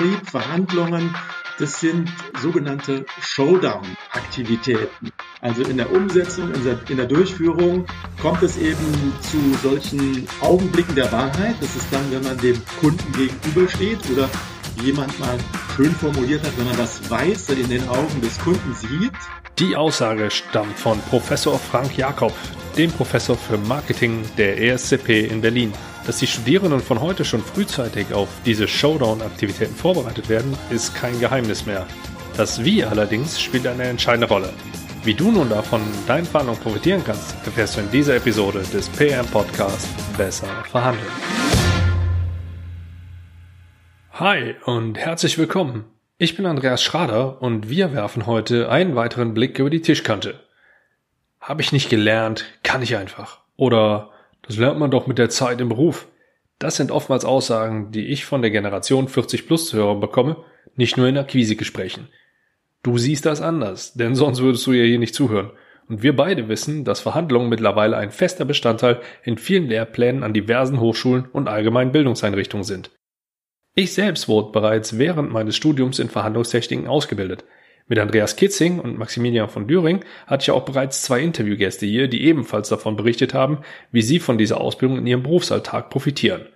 Vertrieb, Verhandlungen, das sind sogenannte Showdown-Aktivitäten. Also in der Umsetzung, in der, Durchführung kommt es eben zu solchen Augenblicken der Wahrheit. Das ist dann, wenn man dem Kunden gegenübersteht oder jemand mal schön formuliert hat, wenn man das Weiße in den Augen des Kunden sieht. Die Aussage stammt von Professor Frank Jakob, dem Professor für Marketing der ESCP in Berlin. Dass die Studierenden von heute schon frühzeitig auf diese Showdown-Aktivitäten vorbereitet werden, ist kein Geheimnis mehr. Das Wie allerdings spielt eine entscheidende Rolle. Wie du nun davon in deinen Verhandlungen profitieren kannst, erfährst du in dieser Episode des PM Podcast Besser verhandeln. Hi und herzlich willkommen. Ich bin Andreas Schrader und wir werfen heute einen weiteren Blick über die Tischkante. Habe ich nicht gelernt, kann ich einfach. Oder das lernt man doch mit der Zeit im Beruf. Das sind oftmals Aussagen, die ich von der Generation 40 plus zu hören bekomme, nicht nur in Akquisegesprächen. Du siehst das anders, denn sonst würdest du ja hier nicht zuhören. Und wir beide wissen, dass Verhandlungen mittlerweile ein fester Bestandteil in vielen Lehrplänen an diversen Hochschulen und allgemeinen Bildungseinrichtungen sind. Ich selbst wurde bereits während meines Studiums in Verhandlungstechniken ausgebildet. Mit Andreas Kitzing und Maximilian von Düring hatte ich auch bereits zwei Interviewgäste hier, die ebenfalls davon berichtet haben, wie sie von dieser Ausbildung in ihrem Berufsalltag profitieren.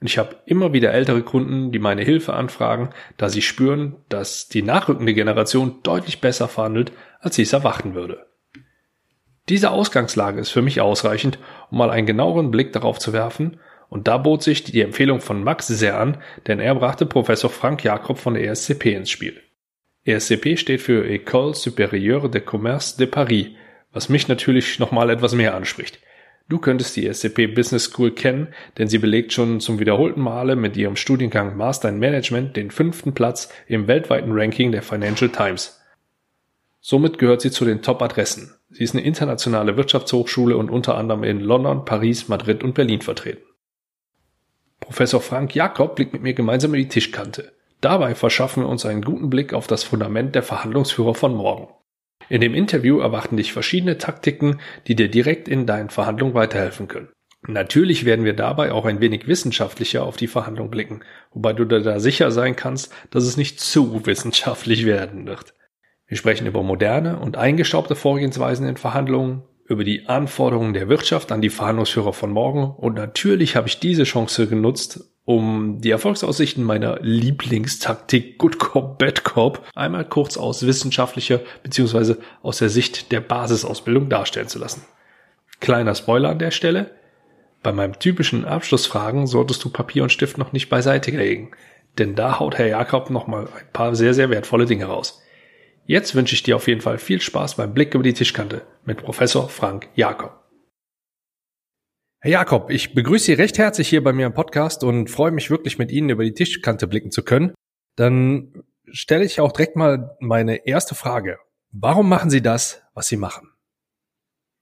Und ich habe immer wieder ältere Kunden, die meine Hilfe anfragen, da sie spüren, dass die nachrückende Generation deutlich besser verhandelt, als sie es erwarten würde. Diese Ausgangslage ist für mich ausreichend, um mal einen genaueren Blick darauf zu werfen, und da bot sich die Empfehlung von Max sehr an, denn er brachte Professor Frank Jakob von der ESCP ins Spiel. ESCP steht für École Supérieure de Commerce de Paris, was mich natürlich nochmal etwas mehr anspricht. Du könntest die ESCP Business School kennen, denn sie belegt schon zum wiederholten Male mit ihrem Studiengang Master in Management den fünften Platz im weltweiten Ranking der Financial Times. Somit gehört sie zu den Top-Adressen. Sie ist eine internationale Wirtschaftshochschule und unter anderem in London, Paris, Madrid und Berlin vertreten. Professor Frank Jakob blickt mit mir gemeinsam in die Tischkante. Dabei verschaffen wir uns einen guten Blick auf das Fundament der Verhandlungsführer von morgen. In dem Interview erwarten dich verschiedene Taktiken, die dir direkt in deinen Verhandlungen weiterhelfen können. Natürlich werden wir dabei auch ein wenig wissenschaftlicher auf die Verhandlung blicken, wobei du da sicher sein kannst, dass es nicht zu wissenschaftlich werden wird. Wir sprechen über moderne und eingestaubte Vorgehensweisen in Verhandlungen, über die Anforderungen der Wirtschaft an die Verhandlungsführer von morgen und natürlich habe ich diese Chance genutzt, um die Erfolgsaussichten meiner Lieblingstaktik Good Cop, Bad Cop einmal kurz aus wissenschaftlicher bzw. aus der Sicht der Basisausbildung darstellen zu lassen. Kleiner Spoiler an der Stelle. Bei meinem typischen Abschlussfragen solltest du Papier und Stift noch nicht beiseite legen, denn da haut Herr Jakob nochmal ein paar sehr, sehr wertvolle Dinge raus. Jetzt wünsche ich dir auf jeden Fall viel Spaß beim Blick über die Tischkante mit Professor Frank Jakob. Herr Jakob, ich begrüße Sie recht herzlich hier bei mir im Podcast und freue mich wirklich mit Ihnen über die Tischkante blicken zu können. Dann stelle ich auch direkt mal meine erste Frage. Warum machen Sie das, was Sie machen?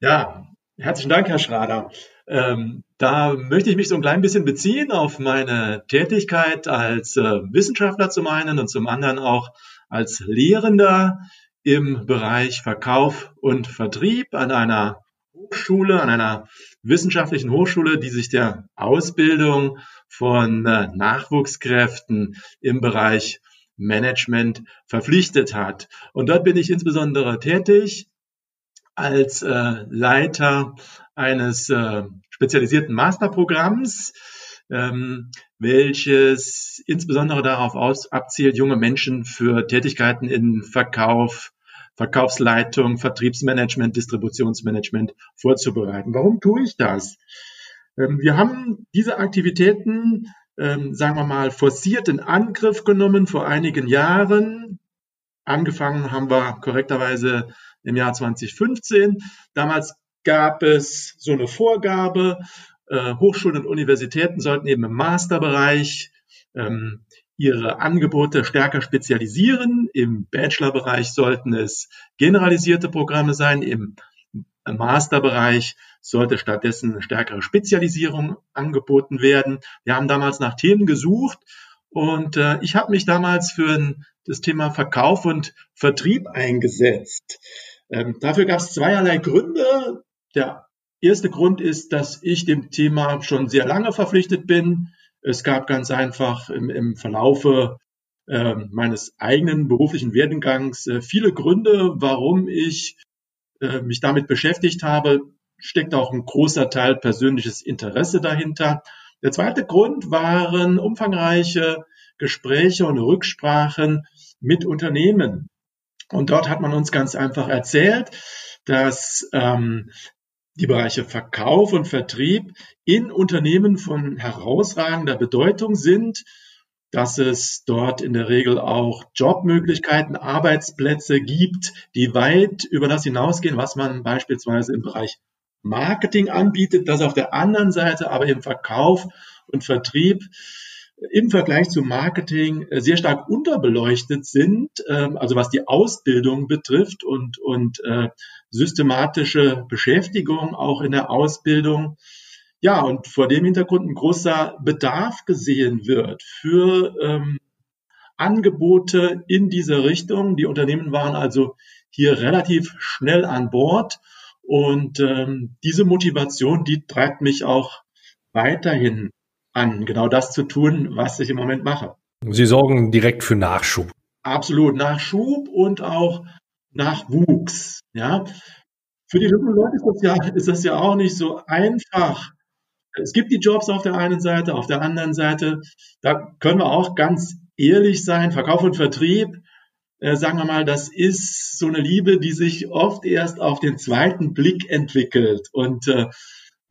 Ja, herzlichen Dank, Herr Schrader. Ähm, da möchte ich mich so ein klein bisschen beziehen auf meine Tätigkeit als äh, Wissenschaftler zum einen und zum anderen auch als Lehrender im Bereich Verkauf und Vertrieb an einer Hochschule, an einer wissenschaftlichen Hochschule, die sich der Ausbildung von äh, Nachwuchskräften im Bereich Management verpflichtet hat. Und dort bin ich insbesondere tätig als äh, Leiter eines äh, spezialisierten Masterprogramms, ähm, welches insbesondere darauf aus, abzielt, junge Menschen für Tätigkeiten in Verkauf, Verkaufsleitung, Vertriebsmanagement, Distributionsmanagement vorzubereiten. Warum tue ich das? Ähm, wir haben diese Aktivitäten, ähm, sagen wir mal, forciert in Angriff genommen vor einigen Jahren. Angefangen haben wir korrekterweise im Jahr 2015. Damals gab es so eine Vorgabe, äh, Hochschulen und Universitäten sollten eben im Masterbereich ähm, ihre Angebote stärker spezialisieren. Im Bachelorbereich sollten es generalisierte Programme sein. Im Masterbereich sollte stattdessen stärkere Spezialisierung angeboten werden. Wir haben damals nach Themen gesucht und äh, ich habe mich damals für das Thema Verkauf und Vertrieb eingesetzt. Ähm, dafür gab es zweierlei Gründe. Der erste Grund ist, dass ich dem Thema schon sehr lange verpflichtet bin. Es gab ganz einfach im, im Verlaufe äh, meines eigenen beruflichen Werdegangs äh, viele Gründe, warum ich äh, mich damit beschäftigt habe. Steckt auch ein großer Teil persönliches Interesse dahinter. Der zweite Grund waren umfangreiche Gespräche und Rücksprachen mit Unternehmen. Und dort hat man uns ganz einfach erzählt, dass ähm, die Bereiche Verkauf und Vertrieb in Unternehmen von herausragender Bedeutung sind, dass es dort in der Regel auch Jobmöglichkeiten, Arbeitsplätze gibt, die weit über das hinausgehen, was man beispielsweise im Bereich Marketing anbietet, dass auf der anderen Seite aber im Verkauf und Vertrieb im Vergleich zum Marketing sehr stark unterbeleuchtet sind, ähm, also was die Ausbildung betrifft und, und äh, systematische Beschäftigung auch in der Ausbildung. Ja, und vor dem Hintergrund ein großer Bedarf gesehen wird für ähm, Angebote in diese Richtung. Die Unternehmen waren also hier relativ schnell an Bord und ähm, diese Motivation, die treibt mich auch weiterhin an, genau das zu tun, was ich im Moment mache. Sie sorgen direkt für Nachschub. Absolut, Nachschub und auch Nachwuchs. Ja, für die jungen Leute ist das ja, ist das ja auch nicht so einfach. Es gibt die Jobs auf der einen Seite, auf der anderen Seite, da können wir auch ganz ehrlich sein, Verkauf und Vertrieb, äh, sagen wir mal, das ist so eine Liebe, die sich oft erst auf den zweiten Blick entwickelt. Und äh,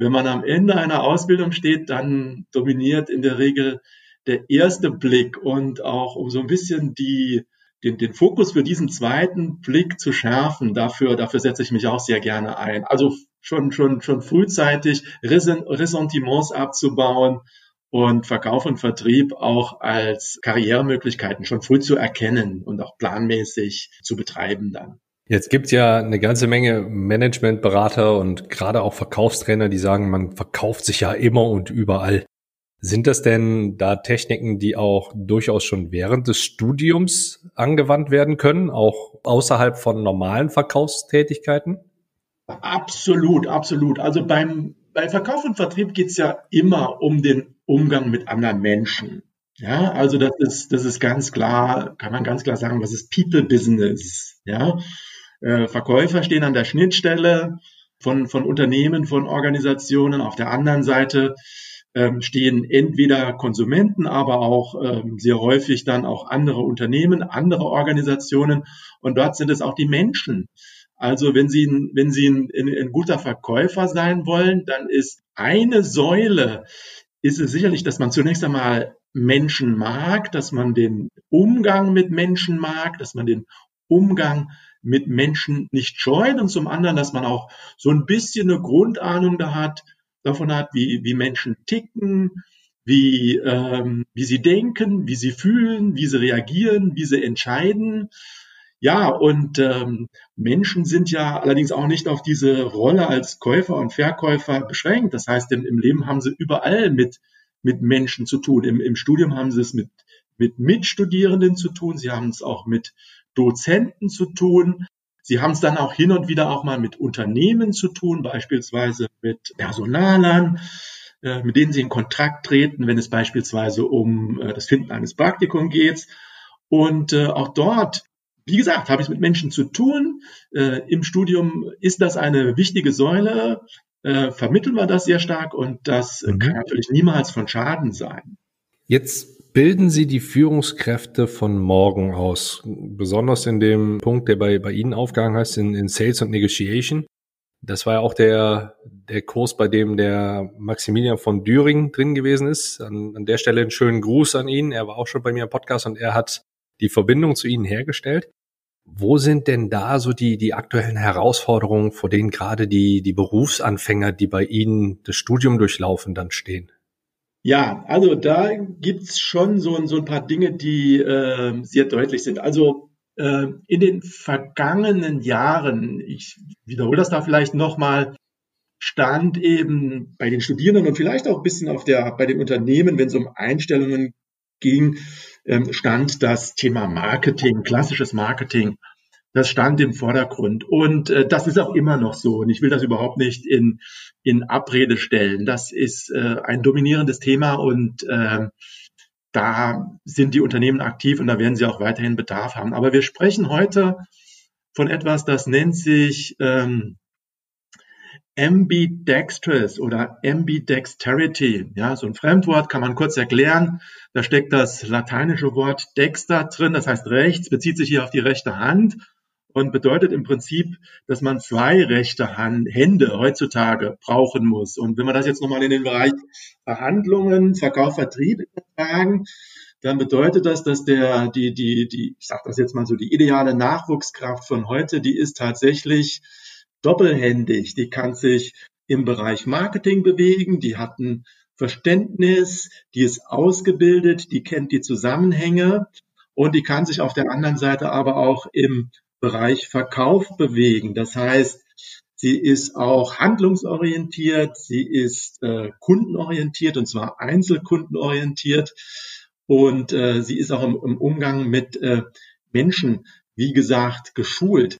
wenn man am Ende einer Ausbildung steht, dann dominiert in der Regel der erste Blick und auch um so ein bisschen die, den, den Fokus für diesen zweiten Blick zu schärfen, dafür, dafür setze ich mich auch sehr gerne ein. Also schon, schon, schon frühzeitig Ressentiments abzubauen und Verkauf und Vertrieb auch als Karrieremöglichkeiten schon früh zu erkennen und auch planmäßig zu betreiben dann. Jetzt gibt ja eine ganze Menge Managementberater und gerade auch Verkaufstrainer, die sagen, man verkauft sich ja immer und überall. Sind das denn da Techniken, die auch durchaus schon während des Studiums angewandt werden können, auch außerhalb von normalen Verkaufstätigkeiten? Absolut, absolut. Also beim, bei Verkauf und Vertrieb geht es ja immer um den Umgang mit anderen Menschen. Ja, also das ist, das ist ganz klar, kann man ganz klar sagen, was ist People Business. Ja, äh, Verkäufer stehen an der Schnittstelle von, von Unternehmen, von Organisationen. Auf der anderen Seite ähm, stehen entweder Konsumenten, aber auch ähm, sehr häufig dann auch andere Unternehmen, andere Organisationen. Und dort sind es auch die Menschen. Also wenn Sie, wenn Sie ein, ein, ein guter Verkäufer sein wollen, dann ist eine Säule, ist es sicherlich, dass man zunächst einmal Menschen mag, dass man den Umgang mit Menschen mag, dass man den Umgang mit Menschen nicht scheut und zum anderen, dass man auch so ein bisschen eine Grundahnung da hat, davon hat, wie, wie Menschen ticken, wie, ähm, wie sie denken, wie sie fühlen, wie sie reagieren, wie sie entscheiden. Ja, und ähm, Menschen sind ja allerdings auch nicht auf diese Rolle als Käufer und Verkäufer beschränkt. Das heißt, im, im Leben haben sie überall mit, mit Menschen zu tun. Im, Im Studium haben sie es mit, mit Mitstudierenden zu tun. Sie haben es auch mit Dozenten zu tun. Sie haben es dann auch hin und wieder auch mal mit Unternehmen zu tun, beispielsweise mit Personalern, äh, mit denen Sie in Kontakt treten, wenn es beispielsweise um äh, das Finden eines Praktikums geht. Und äh, auch dort, wie gesagt, habe ich es mit Menschen zu tun. Im Studium ist das eine wichtige Säule, vermitteln wir das sehr stark und das mhm. kann natürlich niemals von Schaden sein. Jetzt bilden Sie die Führungskräfte von morgen aus? Besonders in dem Punkt, der bei, bei Ihnen aufgegangen heißt, in, in Sales und Negotiation. Das war ja auch der, der Kurs, bei dem der Maximilian von Düring drin gewesen ist. An, an der Stelle einen schönen Gruß an ihn. Er war auch schon bei mir im Podcast und er hat die Verbindung zu Ihnen hergestellt. Wo sind denn da so die, die aktuellen Herausforderungen, vor denen gerade die, die Berufsanfänger, die bei Ihnen das Studium durchlaufen, dann stehen? Ja, also da gibt's schon so, so ein paar Dinge, die äh, sehr deutlich sind. Also äh, in den vergangenen Jahren, ich wiederhole das da vielleicht nochmal, stand eben bei den Studierenden und vielleicht auch ein bisschen auf der, bei den Unternehmen, wenn es um Einstellungen ging, ähm, stand das Thema Marketing, klassisches Marketing das stand im Vordergrund. Und äh, das ist auch immer noch so. Und ich will das überhaupt nicht in, in Abrede stellen. Das ist äh, ein dominierendes Thema und äh, da sind die Unternehmen aktiv und da werden sie auch weiterhin Bedarf haben. Aber wir sprechen heute von etwas, das nennt sich ähm, Ambidextrous oder Ambidexterity. Ja, so ein Fremdwort kann man kurz erklären. Da steckt das lateinische Wort dexter drin, das heißt rechts, bezieht sich hier auf die rechte Hand und bedeutet im Prinzip, dass man zwei rechte Hand, Hände heutzutage brauchen muss. Und wenn wir das jetzt nochmal in den Bereich Verhandlungen, Verkauf, Vertrieb übertragen, dann bedeutet das, dass der, die, die, die, ich sage das jetzt mal so, die ideale Nachwuchskraft von heute, die ist tatsächlich doppelhändig. Die kann sich im Bereich Marketing bewegen, die hat ein Verständnis, die ist ausgebildet, die kennt die Zusammenhänge und die kann sich auf der anderen Seite aber auch im Bereich Verkauf bewegen. Das heißt, sie ist auch handlungsorientiert, sie ist äh, kundenorientiert und zwar einzelkundenorientiert und äh, sie ist auch im, im Umgang mit äh, Menschen, wie gesagt, geschult.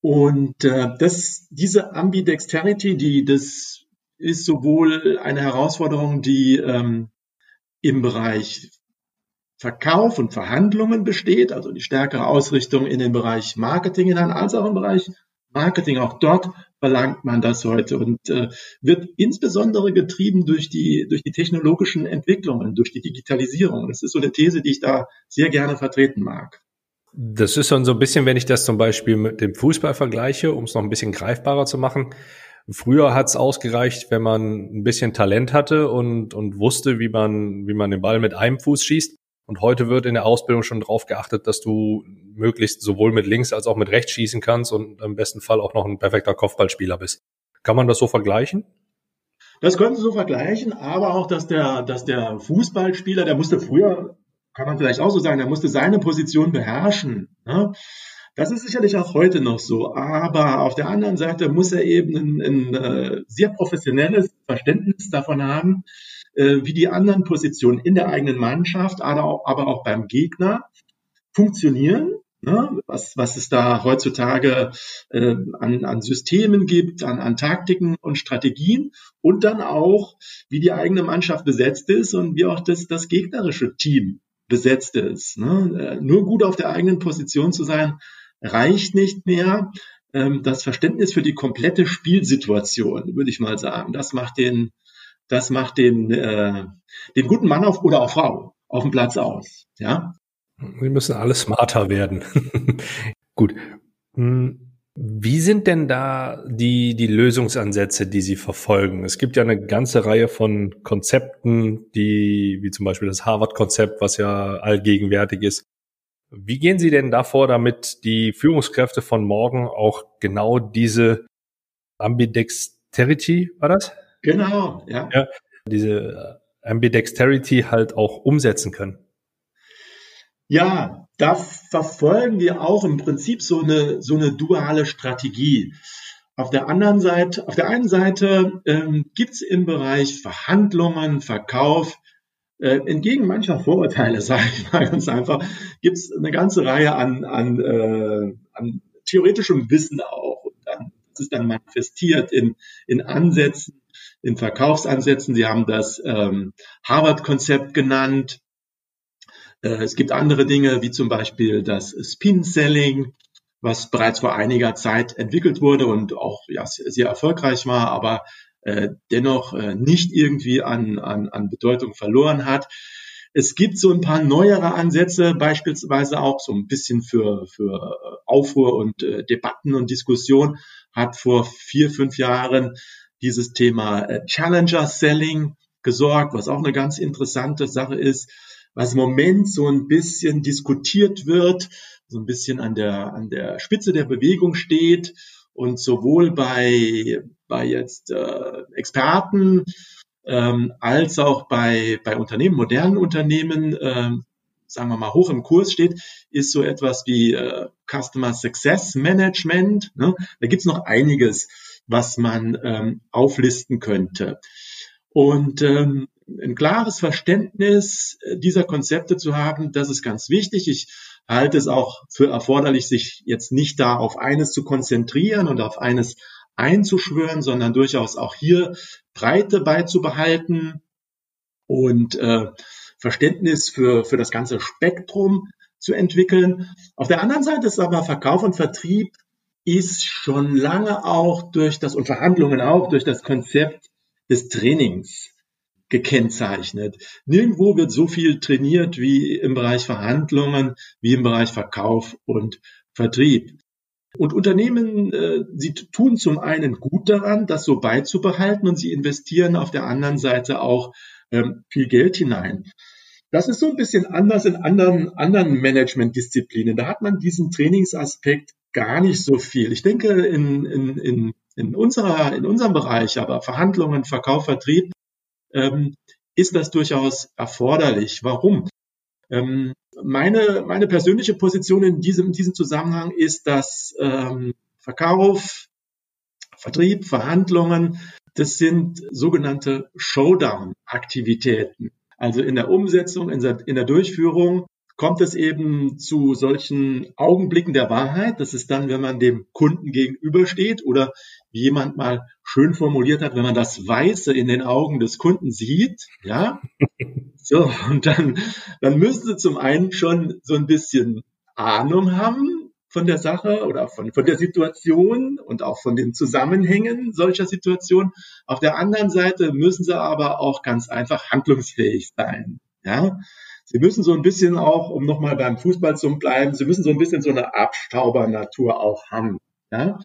Und äh, das, diese Ambidexterity, die, das ist sowohl eine Herausforderung, die ähm, im Bereich Verkauf und Verhandlungen besteht, also die stärkere Ausrichtung in den Bereich Marketing hinein, als auch im Bereich Marketing. Auch dort verlangt man das heute und äh, wird insbesondere getrieben durch die, durch die technologischen Entwicklungen, durch die Digitalisierung. Das ist so eine These, die ich da sehr gerne vertreten mag. Das ist dann so ein bisschen, wenn ich das zum Beispiel mit dem Fußball vergleiche, um es noch ein bisschen greifbarer zu machen. Früher hat es ausgereicht, wenn man ein bisschen Talent hatte und, und wusste, wie man, wie man den Ball mit einem Fuß schießt. Und heute wird in der Ausbildung schon darauf geachtet, dass du möglichst sowohl mit links als auch mit rechts schießen kannst und im besten Fall auch noch ein perfekter Kopfballspieler bist. Kann man das so vergleichen? Das können Sie so vergleichen, aber auch, dass der, dass der Fußballspieler, der musste früher kann man vielleicht auch so sagen, er musste seine Position beherrschen. Ne? Das ist sicherlich auch heute noch so, aber auf der anderen Seite muss er eben ein, ein, ein äh, sehr professionelles Verständnis davon haben, wie die anderen Positionen in der eigenen Mannschaft, aber auch, aber auch beim Gegner funktionieren. Ne? Was, was es da heutzutage äh, an, an Systemen gibt, an, an Taktiken und Strategien und dann auch, wie die eigene Mannschaft besetzt ist und wie auch das, das gegnerische Team besetzt ist. Ne? Äh, nur gut auf der eigenen Position zu sein, reicht nicht mehr. Ähm, das Verständnis für die komplette Spielsituation, würde ich mal sagen, das macht den, das macht den, äh, den guten Mann auf, oder auch Frau auf dem Platz aus. Ja. Wir müssen alle smarter werden. gut. Hm. Wie sind denn da die, die Lösungsansätze, die Sie verfolgen? Es gibt ja eine ganze Reihe von Konzepten, die, wie zum Beispiel das Harvard-Konzept, was ja allgegenwärtig ist. Wie gehen Sie denn davor, damit die Führungskräfte von morgen auch genau diese Ambidexterity, war das? Genau, ja. ja diese Ambidexterity halt auch umsetzen können? Ja, da verfolgen wir auch im Prinzip so eine, so eine duale Strategie. Auf der anderen Seite, auf der einen Seite ähm, gibt es im Bereich Verhandlungen, Verkauf, äh, entgegen mancher Vorurteile, sage ich mal ganz einfach, gibt es eine ganze Reihe an, an, äh, an theoretischem Wissen auch. Und dann, das ist dann manifestiert in, in Ansätzen, in Verkaufsansätzen. Sie haben das ähm, Harvard-Konzept genannt. Äh, es gibt andere Dinge, wie zum Beispiel das Spin-Selling, was bereits vor einiger Zeit entwickelt wurde und auch ja, sehr erfolgreich war, aber äh, dennoch äh, nicht irgendwie an, an, an Bedeutung verloren hat. Es gibt so ein paar neuere Ansätze, beispielsweise auch so ein bisschen für, für Aufruhr und äh, Debatten und Diskussion, hat vor vier, fünf Jahren dieses Thema äh, Challenger Selling gesorgt, was auch eine ganz interessante Sache ist was im Moment so ein bisschen diskutiert wird, so ein bisschen an der, an der Spitze der Bewegung steht und sowohl bei, bei jetzt äh, Experten ähm, als auch bei, bei Unternehmen, modernen Unternehmen, äh, sagen wir mal, hoch im Kurs steht, ist so etwas wie äh, Customer Success Management. Ne? Da gibt's noch einiges, was man ähm, auflisten könnte. Und ähm, ein klares Verständnis äh, dieser Konzepte zu haben, das ist ganz wichtig. Ich halte es auch für erforderlich, sich jetzt nicht da auf eines zu konzentrieren und auf eines einzuschwören, sondern durchaus auch hier Breite beizubehalten und äh, Verständnis für, für das ganze Spektrum zu entwickeln. Auf der anderen Seite ist aber Verkauf und Vertrieb ist schon lange auch durch das und Verhandlungen auch durch das Konzept des Trainings gekennzeichnet. Nirgendwo wird so viel trainiert wie im Bereich Verhandlungen, wie im Bereich Verkauf und Vertrieb. Und Unternehmen, äh, sie tun zum einen gut daran, das so beizubehalten und sie investieren auf der anderen Seite auch ähm, viel Geld hinein. Das ist so ein bisschen anders in anderen, anderen Management-Disziplinen. Da hat man diesen Trainingsaspekt gar nicht so viel. Ich denke, in, in, in, in, unserer, in unserem Bereich, aber Verhandlungen, Verkauf, Vertrieb, ähm, ist das durchaus erforderlich. Warum? Ähm, meine, meine persönliche Position in diesem, in diesem Zusammenhang ist, dass ähm, Verkauf, Vertrieb, Verhandlungen, das sind sogenannte Showdown-Aktivitäten. Also in der Umsetzung, in der, in der Durchführung kommt es eben zu solchen Augenblicken der Wahrheit. Das ist dann, wenn man dem Kunden gegenübersteht oder wie jemand mal schön formuliert hat, wenn man das Weiße in den Augen des Kunden sieht, ja. So, und dann, dann müssen sie zum einen schon so ein bisschen Ahnung haben, von der Sache oder von, von der Situation und auch von den Zusammenhängen solcher Situationen. Auf der anderen Seite müssen sie aber auch ganz einfach handlungsfähig sein. Ja, sie müssen so ein bisschen auch, um nochmal beim Fußball zu bleiben, sie müssen so ein bisschen so eine Abstaubernatur auch haben. Ja,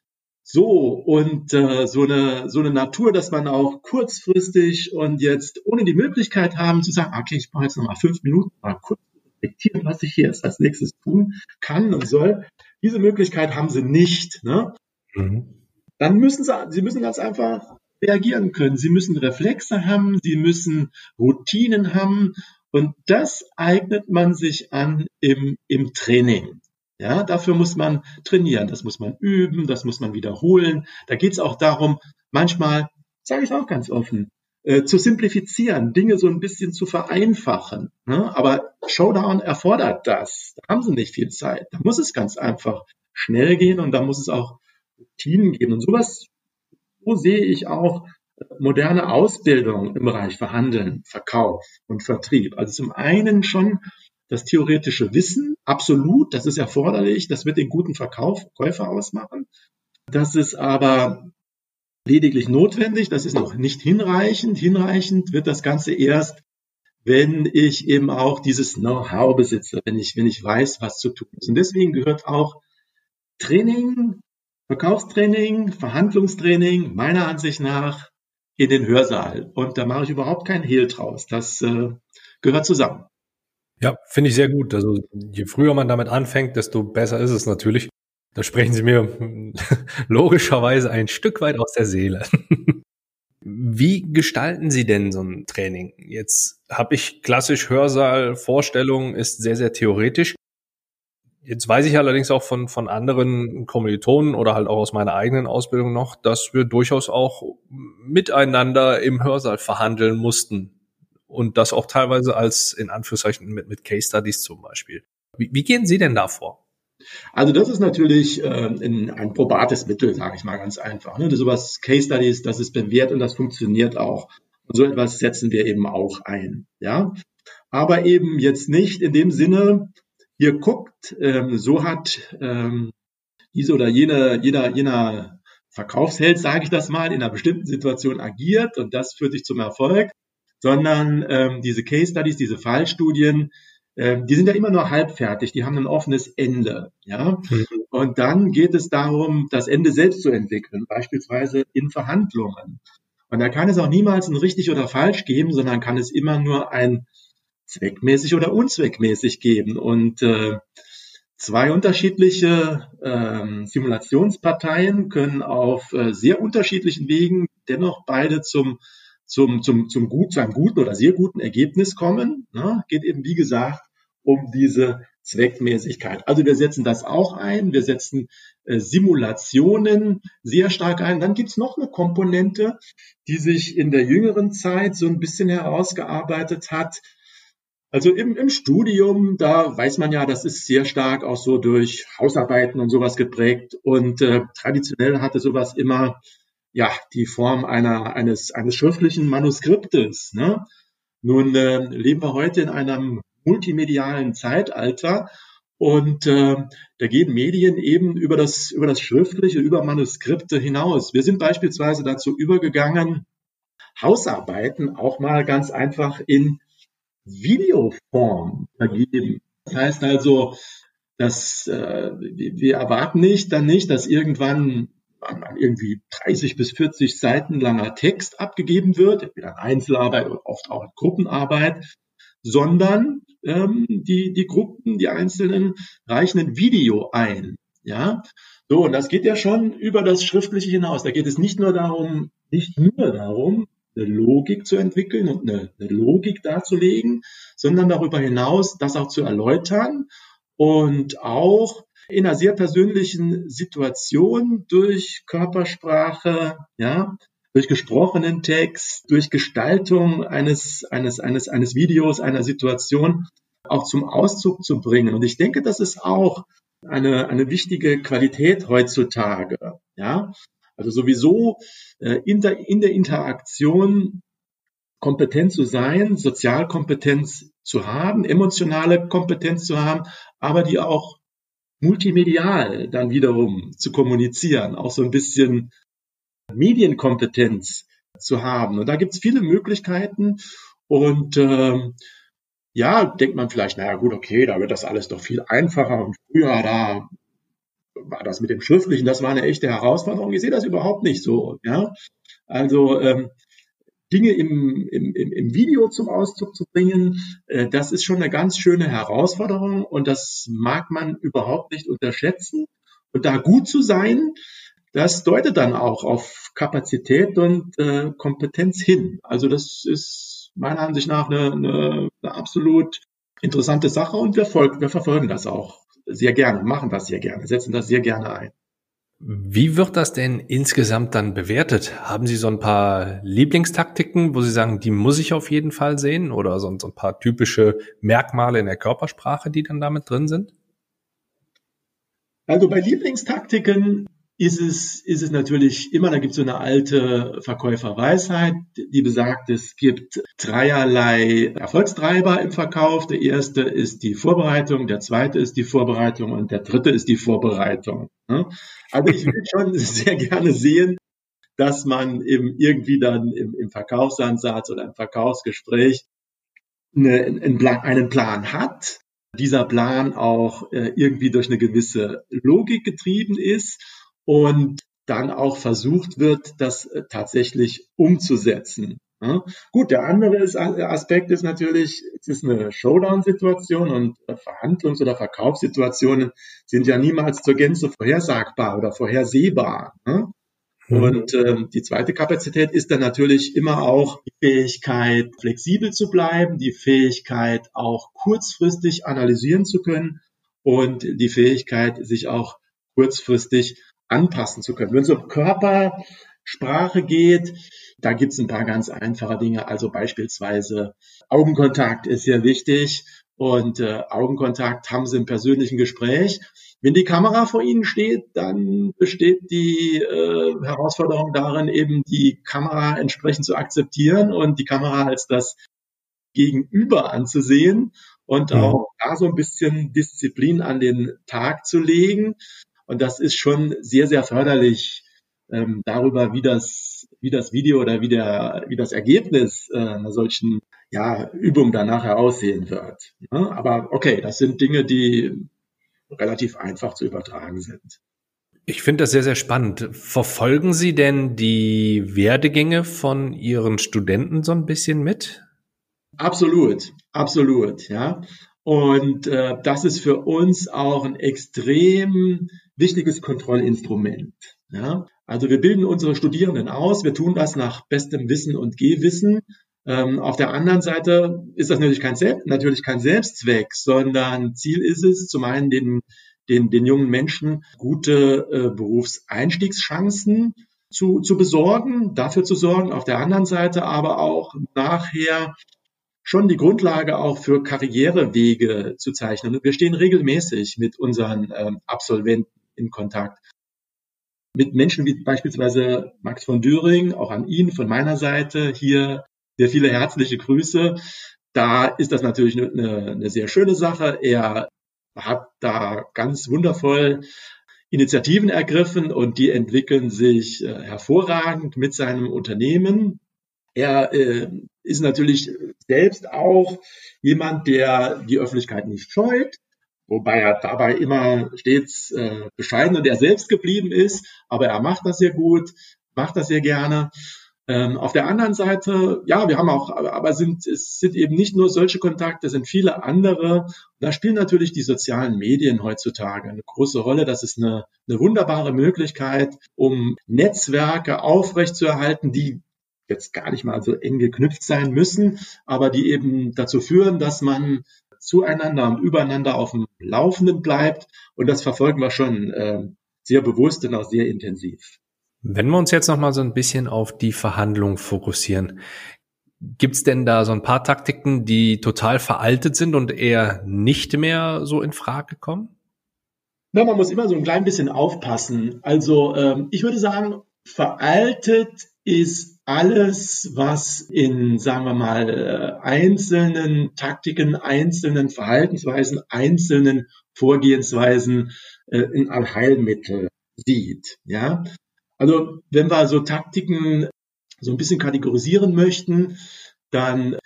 so und äh, so eine so eine Natur, dass man auch kurzfristig und jetzt ohne die Möglichkeit haben zu sagen, okay, ich brauche jetzt nochmal fünf Minuten mal kurz reflektieren, was ich hier jetzt als nächstes tun kann und soll. Diese Möglichkeit haben sie nicht. Ne? Mhm. Dann müssen sie, sie müssen ganz einfach reagieren können. Sie müssen Reflexe haben, sie müssen Routinen haben und das eignet man sich an im, im Training. Ja, dafür muss man trainieren, das muss man üben, das muss man wiederholen. Da geht es auch darum, manchmal, sage ich auch ganz offen, äh, zu simplifizieren, Dinge so ein bisschen zu vereinfachen. Ne? Aber Showdown erfordert das. Da haben sie nicht viel Zeit. Da muss es ganz einfach schnell gehen und da muss es auch Routinen geben. Und sowas, so sehe ich auch moderne Ausbildung im Bereich Verhandeln, Verkauf und Vertrieb. Also zum einen schon das theoretische Wissen, absolut, das ist erforderlich, das wird den guten Verkauf, Käufer ausmachen. Das ist aber lediglich notwendig, das ist noch nicht hinreichend. Hinreichend wird das Ganze erst, wenn ich eben auch dieses Know-how besitze, wenn ich, wenn ich weiß, was zu tun ist. Und deswegen gehört auch Training, Verkaufstraining, Verhandlungstraining meiner Ansicht nach in den Hörsaal. Und da mache ich überhaupt keinen Hehl draus. Das äh, gehört zusammen. Ja, finde ich sehr gut. Also je früher man damit anfängt, desto besser ist es natürlich. Da sprechen Sie mir logischerweise ein Stück weit aus der Seele. Wie gestalten Sie denn so ein Training? Jetzt habe ich klassisch Hörsaal, Vorstellung ist sehr, sehr theoretisch. Jetzt weiß ich allerdings auch von, von anderen Kommilitonen oder halt auch aus meiner eigenen Ausbildung noch, dass wir durchaus auch miteinander im Hörsaal verhandeln mussten. Und das auch teilweise als, in Anführungszeichen, mit, mit Case Studies zum Beispiel. Wie, wie gehen Sie denn da vor? Also das ist natürlich äh, ein, ein probates Mittel, sage ich mal ganz einfach. Ne? Sowas Case Studies, das ist bewährt und das funktioniert auch. Und so etwas setzen wir eben auch ein. Ja, aber eben jetzt nicht in dem Sinne, ihr guckt, ähm, so hat ähm, diese oder jene, jeder, jener Verkaufsheld, sage ich das mal, in einer bestimmten Situation agiert und das führt sich zum Erfolg, sondern ähm, diese Case Studies, diese Fallstudien, ähm, die sind ja immer nur halbfertig, die haben ein offenes Ende. Ja? Mhm. Und dann geht es darum, das Ende selbst zu entwickeln, beispielsweise in Verhandlungen. Und da kann es auch niemals ein richtig oder falsch geben, sondern kann es immer nur ein zweckmäßig oder unzweckmäßig geben. Und äh, zwei unterschiedliche äh, Simulationsparteien können auf äh, sehr unterschiedlichen Wegen dennoch beide zum zum, zum, zum gut, zu einem guten oder sehr guten Ergebnis kommen. Ne? Geht eben, wie gesagt, um diese Zweckmäßigkeit. Also wir setzen das auch ein, wir setzen äh, Simulationen sehr stark ein. Dann gibt's noch eine Komponente, die sich in der jüngeren Zeit so ein bisschen herausgearbeitet hat. Also im, im Studium, da weiß man ja, das ist sehr stark auch so durch Hausarbeiten und sowas geprägt. Und äh, traditionell hatte sowas immer ja die Form einer eines eines schriftlichen Manuskriptes. Ne? Nun äh, leben wir heute in einem multimedialen Zeitalter und äh, da gehen Medien eben über das, über das Schriftliche, über Manuskripte hinaus. Wir sind beispielsweise dazu übergegangen, Hausarbeiten auch mal ganz einfach in Videoform vergeben. Das heißt also, dass äh, wir erwarten nicht dann nicht, dass irgendwann irgendwie 30 bis 40 Seiten langer Text abgegeben wird, entweder Einzelarbeit oder oft auch Gruppenarbeit, sondern ähm, die, die Gruppen, die Einzelnen reichen ein Video ein. Ja, so, und das geht ja schon über das Schriftliche hinaus. Da geht es nicht nur darum, nicht nur darum, eine Logik zu entwickeln und eine, eine Logik darzulegen, sondern darüber hinaus das auch zu erläutern und auch in einer sehr persönlichen Situation durch Körpersprache, ja, durch gesprochenen Text, durch Gestaltung eines, eines, eines, eines Videos, einer Situation auch zum Ausdruck zu bringen. Und ich denke, das ist auch eine, eine wichtige Qualität heutzutage. Ja, also sowieso äh, in, der, in der Interaktion kompetent zu sein, Sozialkompetenz zu haben, emotionale Kompetenz zu haben, aber die auch multimedial dann wiederum zu kommunizieren, auch so ein bisschen Medienkompetenz zu haben. Und da gibt es viele Möglichkeiten. Und ähm, ja, denkt man vielleicht, naja gut, okay, da wird das alles doch viel einfacher. Und früher, da war das mit dem Schriftlichen, das war eine echte Herausforderung. Ich sehe das überhaupt nicht so. Ja? Also ähm, Dinge im, im, im Video zum Ausdruck zu bringen, äh, das ist schon eine ganz schöne Herausforderung und das mag man überhaupt nicht unterschätzen. Und da gut zu sein, das deutet dann auch auf Kapazität und äh, Kompetenz hin. Also das ist meiner Ansicht nach eine, eine, eine absolut interessante Sache und wir, folgen, wir verfolgen das auch sehr gerne, machen das sehr gerne, setzen das sehr gerne ein. Wie wird das denn insgesamt dann bewertet? Haben Sie so ein paar Lieblingstaktiken, wo Sie sagen, die muss ich auf jeden Fall sehen oder so ein paar typische Merkmale in der Körpersprache, die dann damit drin sind? Also bei Lieblingstaktiken ist es, ist es natürlich immer, da gibt es so eine alte Verkäuferweisheit, die besagt, es gibt dreierlei Erfolgstreiber im Verkauf. Der erste ist die Vorbereitung, der zweite ist die Vorbereitung und der dritte ist die Vorbereitung. Also ich würde schon sehr gerne sehen, dass man eben irgendwie dann im, im Verkaufsansatz oder im Verkaufsgespräch eine, einen Plan hat, dieser Plan auch äh, irgendwie durch eine gewisse Logik getrieben ist und dann auch versucht wird, das äh, tatsächlich umzusetzen. Ja, gut, der andere Aspekt ist natürlich, es ist eine Showdown-Situation und äh, Verhandlungs- oder Verkaufssituationen sind ja niemals zur Gänze vorhersagbar oder vorhersehbar. Ja? Mhm. Und ähm, die zweite Kapazität ist dann natürlich immer auch die Fähigkeit, flexibel zu bleiben, die Fähigkeit, auch kurzfristig analysieren zu können und die Fähigkeit, sich auch kurzfristig anpassen zu können. Wenn es um Körpersprache geht, da gibt es ein paar ganz einfache Dinge. Also beispielsweise Augenkontakt ist sehr wichtig und äh, Augenkontakt haben Sie im persönlichen Gespräch. Wenn die Kamera vor Ihnen steht, dann besteht die äh, Herausforderung darin, eben die Kamera entsprechend zu akzeptieren und die Kamera als das Gegenüber anzusehen und mhm. auch da so ein bisschen Disziplin an den Tag zu legen. Und das ist schon sehr, sehr förderlich ähm, darüber, wie das, wie das Video oder wie, der, wie das Ergebnis äh, einer solchen ja, Übung dann nachher aussehen wird. Ja, aber okay, das sind Dinge, die relativ einfach zu übertragen sind. Ich finde das sehr, sehr spannend. Verfolgen Sie denn die Werdegänge von Ihren Studenten so ein bisschen mit? Absolut, absolut, ja. Und äh, das ist für uns auch ein extrem wichtiges Kontrollinstrument. Ja? Also wir bilden unsere Studierenden aus, wir tun das nach bestem Wissen und Gehwissen. Ähm, auf der anderen Seite ist das natürlich kein, Selbst, natürlich kein Selbstzweck, sondern Ziel ist es, zum einen den, den, den jungen Menschen gute äh, Berufseinstiegschancen zu, zu besorgen, dafür zu sorgen, auf der anderen Seite aber auch nachher schon die Grundlage auch für Karrierewege zu zeichnen. Und wir stehen regelmäßig mit unseren ähm, Absolventen in Kontakt. Mit Menschen wie beispielsweise Max von Düring, auch an ihn von meiner Seite hier sehr viele herzliche Grüße. Da ist das natürlich eine, eine sehr schöne Sache. Er hat da ganz wundervoll Initiativen ergriffen und die entwickeln sich äh, hervorragend mit seinem Unternehmen. Er äh, ist natürlich selbst auch jemand, der die Öffentlichkeit nicht scheut, wobei er dabei immer stets äh, bescheiden und er selbst geblieben ist, aber er macht das sehr gut, macht das sehr gerne. Ähm, auf der anderen Seite, ja, wir haben auch, aber sind, es sind eben nicht nur solche Kontakte, es sind viele andere. Da spielen natürlich die sozialen Medien heutzutage eine große Rolle. Das ist eine, eine wunderbare Möglichkeit, um Netzwerke aufrechtzuerhalten, die jetzt gar nicht mal so eng geknüpft sein müssen, aber die eben dazu führen, dass man zueinander und übereinander auf dem Laufenden bleibt. Und das verfolgen wir schon äh, sehr bewusst und auch sehr intensiv. Wenn wir uns jetzt noch mal so ein bisschen auf die Verhandlungen fokussieren, gibt's denn da so ein paar Taktiken, die total veraltet sind und eher nicht mehr so in Frage kommen? Na, man muss immer so ein klein bisschen aufpassen. Also ähm, ich würde sagen, veraltet ist alles, was in, sagen wir mal, äh, einzelnen Taktiken, einzelnen Verhaltensweisen, einzelnen Vorgehensweisen äh, ein Allheilmittel sieht. Ja, also wenn wir so Taktiken so ein bisschen kategorisieren möchten, dann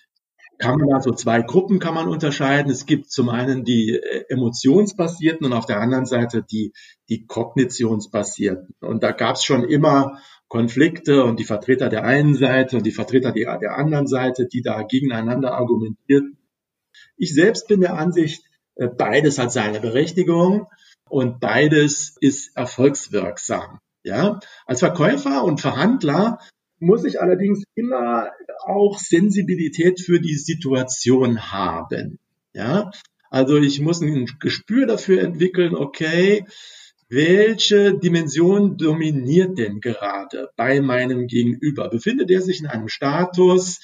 kann man da so zwei Gruppen kann man unterscheiden. Es gibt zum einen die äh, emotionsbasierten und auf der anderen Seite die, die kognitionsbasierten. Und da gab es schon immer Konflikte und die Vertreter der einen Seite und die Vertreter der, der anderen Seite, die da gegeneinander argumentierten. Ich selbst bin der Ansicht, äh, beides hat seine Berechtigung und beides ist erfolgswirksam. Ja, als Verkäufer und Verhandler muss ich allerdings immer auch Sensibilität für die Situation haben. Ja, also ich muss ein Gespür dafür entwickeln, okay, welche Dimension dominiert denn gerade bei meinem Gegenüber? Befindet er sich in einem Status,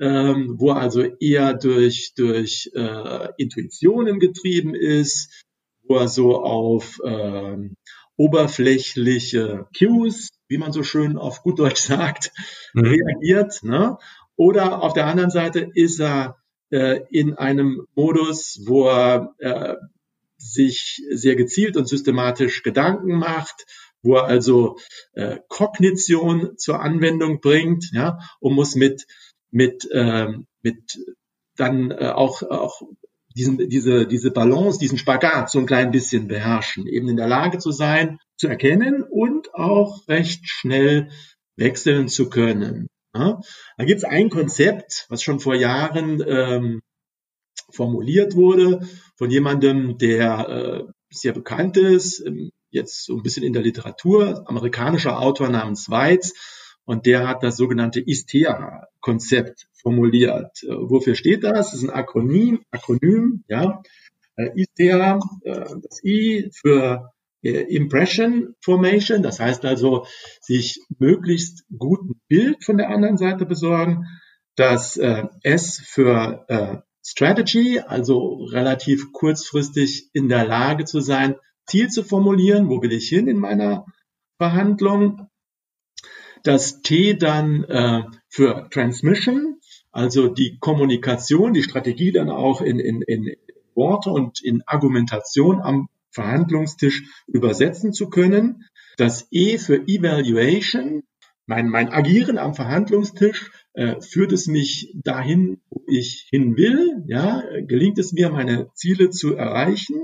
ähm, wo also eher durch, durch äh, Intuitionen getrieben ist, wo er so auf ähm, oberflächliche Cues, wie man so schön auf gut Deutsch sagt, mhm. reagiert. Ne? Oder auf der anderen Seite ist er äh, in einem Modus, wo er äh, sich sehr gezielt und systematisch Gedanken macht, wo er also äh, Kognition zur Anwendung bringt, ja, und muss mit mit äh, mit dann äh, auch auch diesen, diese, diese Balance, diesen Spagat so ein klein bisschen beherrschen, eben in der Lage zu sein, zu erkennen und auch recht schnell wechseln zu können. Ja, da gibt es ein Konzept, was schon vor Jahren ähm, formuliert wurde von jemandem, der äh, sehr bekannt ist, ähm, jetzt so ein bisschen in der Literatur, amerikanischer Autor namens Weitz, und der hat das sogenannte ISTEA-Konzept formuliert. Äh, wofür steht das? Das ist ein Akronym, Akronym ja. Äh, ISTEA, äh, das I für Impression Formation, das heißt also, sich möglichst guten Bild von der anderen Seite besorgen. Das S für Strategy, also relativ kurzfristig in der Lage zu sein, Ziel zu formulieren, wo will ich hin in meiner Verhandlung. Das T dann äh, für Transmission, also die Kommunikation, die Strategie dann auch in, in, in Worte und in Argumentation am Verhandlungstisch übersetzen zu können. Das E für Evaluation, mein, mein Agieren am Verhandlungstisch, äh, führt es mich dahin, wo ich hin will? Ja, gelingt es mir, meine Ziele zu erreichen?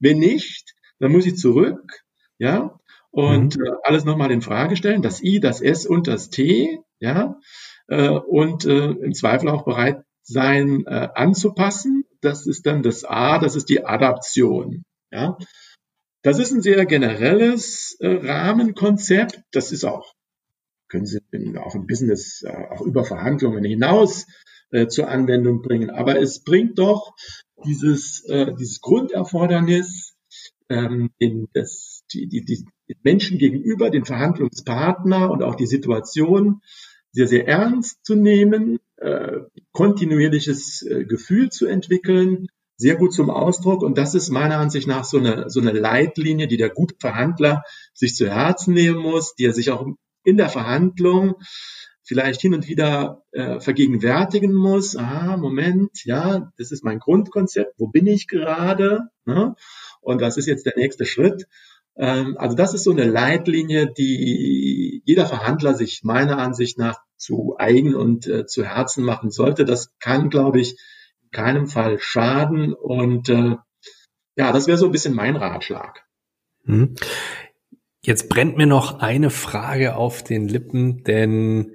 Wenn nicht, dann muss ich zurück, ja, und mhm. äh, alles nochmal in Frage stellen. Das I, das S und das T, ja, äh, und äh, im Zweifel auch bereit sein, äh, anzupassen. Das ist dann das A, das ist die Adaption. Ja. Das ist ein sehr generelles äh, Rahmenkonzept. Das ist auch, können Sie auch im Business, äh, auch über Verhandlungen hinaus äh, zur Anwendung bringen. Aber es bringt doch dieses, äh, dieses Grunderfordernis, ähm, in das, die, die, die Menschen gegenüber, den Verhandlungspartner und auch die Situation sehr, sehr ernst zu nehmen, äh, kontinuierliches äh, Gefühl zu entwickeln, sehr gut zum Ausdruck. Und das ist meiner Ansicht nach so eine, so eine Leitlinie, die der gute Verhandler sich zu Herzen nehmen muss, die er sich auch in der Verhandlung vielleicht hin und wieder äh, vergegenwärtigen muss, ah, Moment, ja, das ist mein Grundkonzept, wo bin ich gerade? Ne? Und was ist jetzt der nächste Schritt? Ähm, also das ist so eine Leitlinie, die jeder Verhandler sich meiner Ansicht nach zu eigen und äh, zu Herzen machen sollte. Das kann, glaube ich, in keinem Fall schaden. Und äh, ja, das wäre so ein bisschen mein Ratschlag. Jetzt brennt mir noch eine Frage auf den Lippen, denn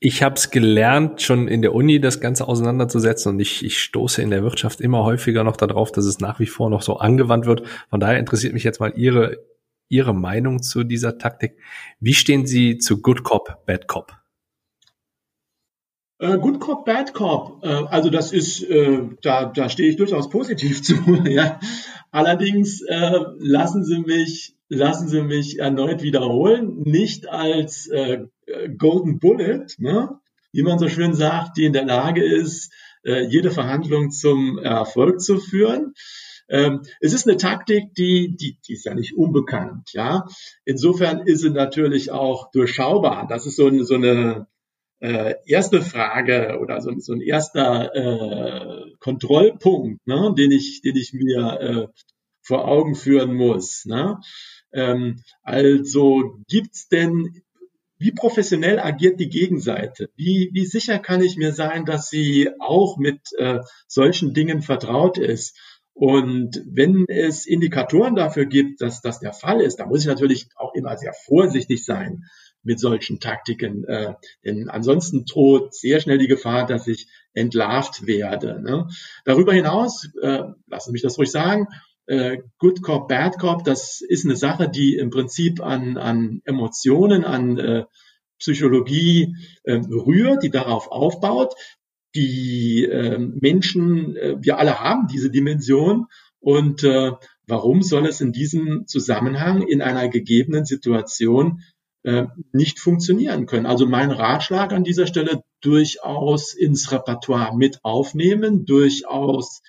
ich habe es gelernt, schon in der Uni das Ganze auseinanderzusetzen und ich, ich stoße in der Wirtschaft immer häufiger noch darauf, dass es nach wie vor noch so angewandt wird. Von daher interessiert mich jetzt mal Ihre, Ihre Meinung zu dieser Taktik. Wie stehen Sie zu Good Cop, Bad Cop? Äh, Good Cop, Bad Cop. Äh, also das ist, äh, da, da stehe ich durchaus positiv zu. ja. Allerdings lassen Sie mich, lassen Sie mich erneut wiederholen, nicht als äh, Golden Bullet, ne? wie man so schön sagt, die in der Lage ist, äh, jede Verhandlung zum Erfolg zu führen. Ähm, es ist eine Taktik, die, die, die ist ja nicht unbekannt, ja. Insofern ist sie natürlich auch durchschaubar. Das ist so eine, so eine äh, erste Frage oder so, so ein erster äh, Kontrollpunkt, ne, den ich, den ich mir äh, vor Augen führen muss. Ne? Ähm, also gibt's denn wie professionell agiert die Gegenseite? Wie, wie sicher kann ich mir sein, dass sie auch mit äh, solchen Dingen vertraut ist? Und wenn es Indikatoren dafür gibt, dass das der Fall ist, dann muss ich natürlich auch immer sehr vorsichtig sein mit solchen Taktiken. Äh, denn ansonsten droht sehr schnell die Gefahr, dass ich entlarvt werde. Ne? Darüber hinaus, äh, lassen Sie mich das ruhig sagen, äh, Good Cop, Bad Cop, das ist eine Sache, die im Prinzip an, an Emotionen, an äh, Psychologie äh, rührt, die darauf aufbaut. Die äh, Menschen, äh, wir alle haben diese Dimension und äh, warum soll es in diesem Zusammenhang in einer gegebenen Situation äh, nicht funktionieren können? Also mein Ratschlag an dieser Stelle durchaus ins Repertoire mit aufnehmen, durchaus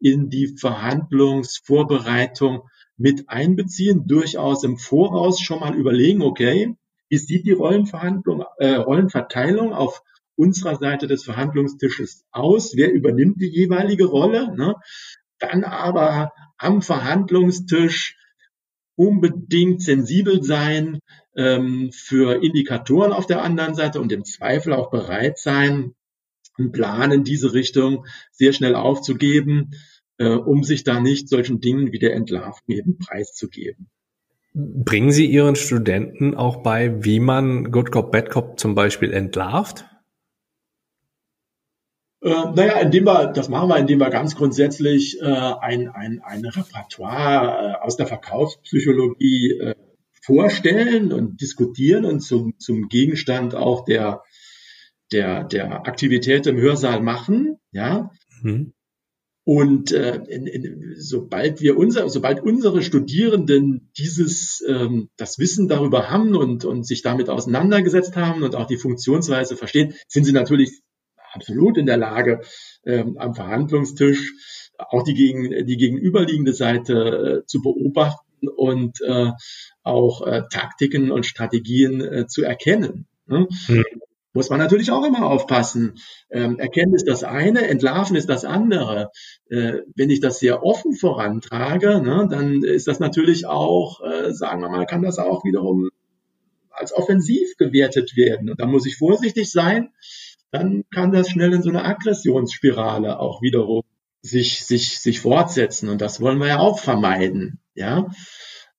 in die Verhandlungsvorbereitung mit einbeziehen, durchaus im Voraus schon mal überlegen, okay, wie sieht die Rollenverhandlung, äh, Rollenverteilung auf unserer Seite des Verhandlungstisches aus? Wer übernimmt die jeweilige Rolle? Ne? Dann aber am Verhandlungstisch unbedingt sensibel sein ähm, für Indikatoren auf der anderen Seite und im Zweifel auch bereit sein, einen Plan in diese Richtung sehr schnell aufzugeben, äh, um sich da nicht solchen Dingen wie der Entlarvung eben preiszugeben. Bringen Sie Ihren Studenten auch bei, wie man Good Cop, Bad Cop zum Beispiel entlarvt? Äh, naja, indem wir, das machen wir, indem wir ganz grundsätzlich äh, ein, ein, ein Repertoire äh, aus der Verkaufspsychologie äh, vorstellen und diskutieren und zum, zum Gegenstand auch der, der, der Aktivität im Hörsaal machen, ja. Mhm. Und äh, in, in, sobald wir unser, sobald unsere Studierenden dieses ähm, das Wissen darüber haben und, und sich damit auseinandergesetzt haben und auch die Funktionsweise verstehen, sind sie natürlich absolut in der Lage, ähm, am Verhandlungstisch auch die, gegen, die gegenüberliegende Seite äh, zu beobachten und äh, auch äh, Taktiken und Strategien äh, zu erkennen. Ne? Mhm muss man natürlich auch immer aufpassen. Ähm, erkennen ist das eine, entlarven ist das andere. Äh, wenn ich das sehr offen vorantrage, ne, dann ist das natürlich auch, äh, sagen wir mal, kann das auch wiederum als offensiv gewertet werden. Und da muss ich vorsichtig sein. Dann kann das schnell in so eine Aggressionsspirale auch wiederum sich, sich, sich fortsetzen. Und das wollen wir ja auch vermeiden. Ja.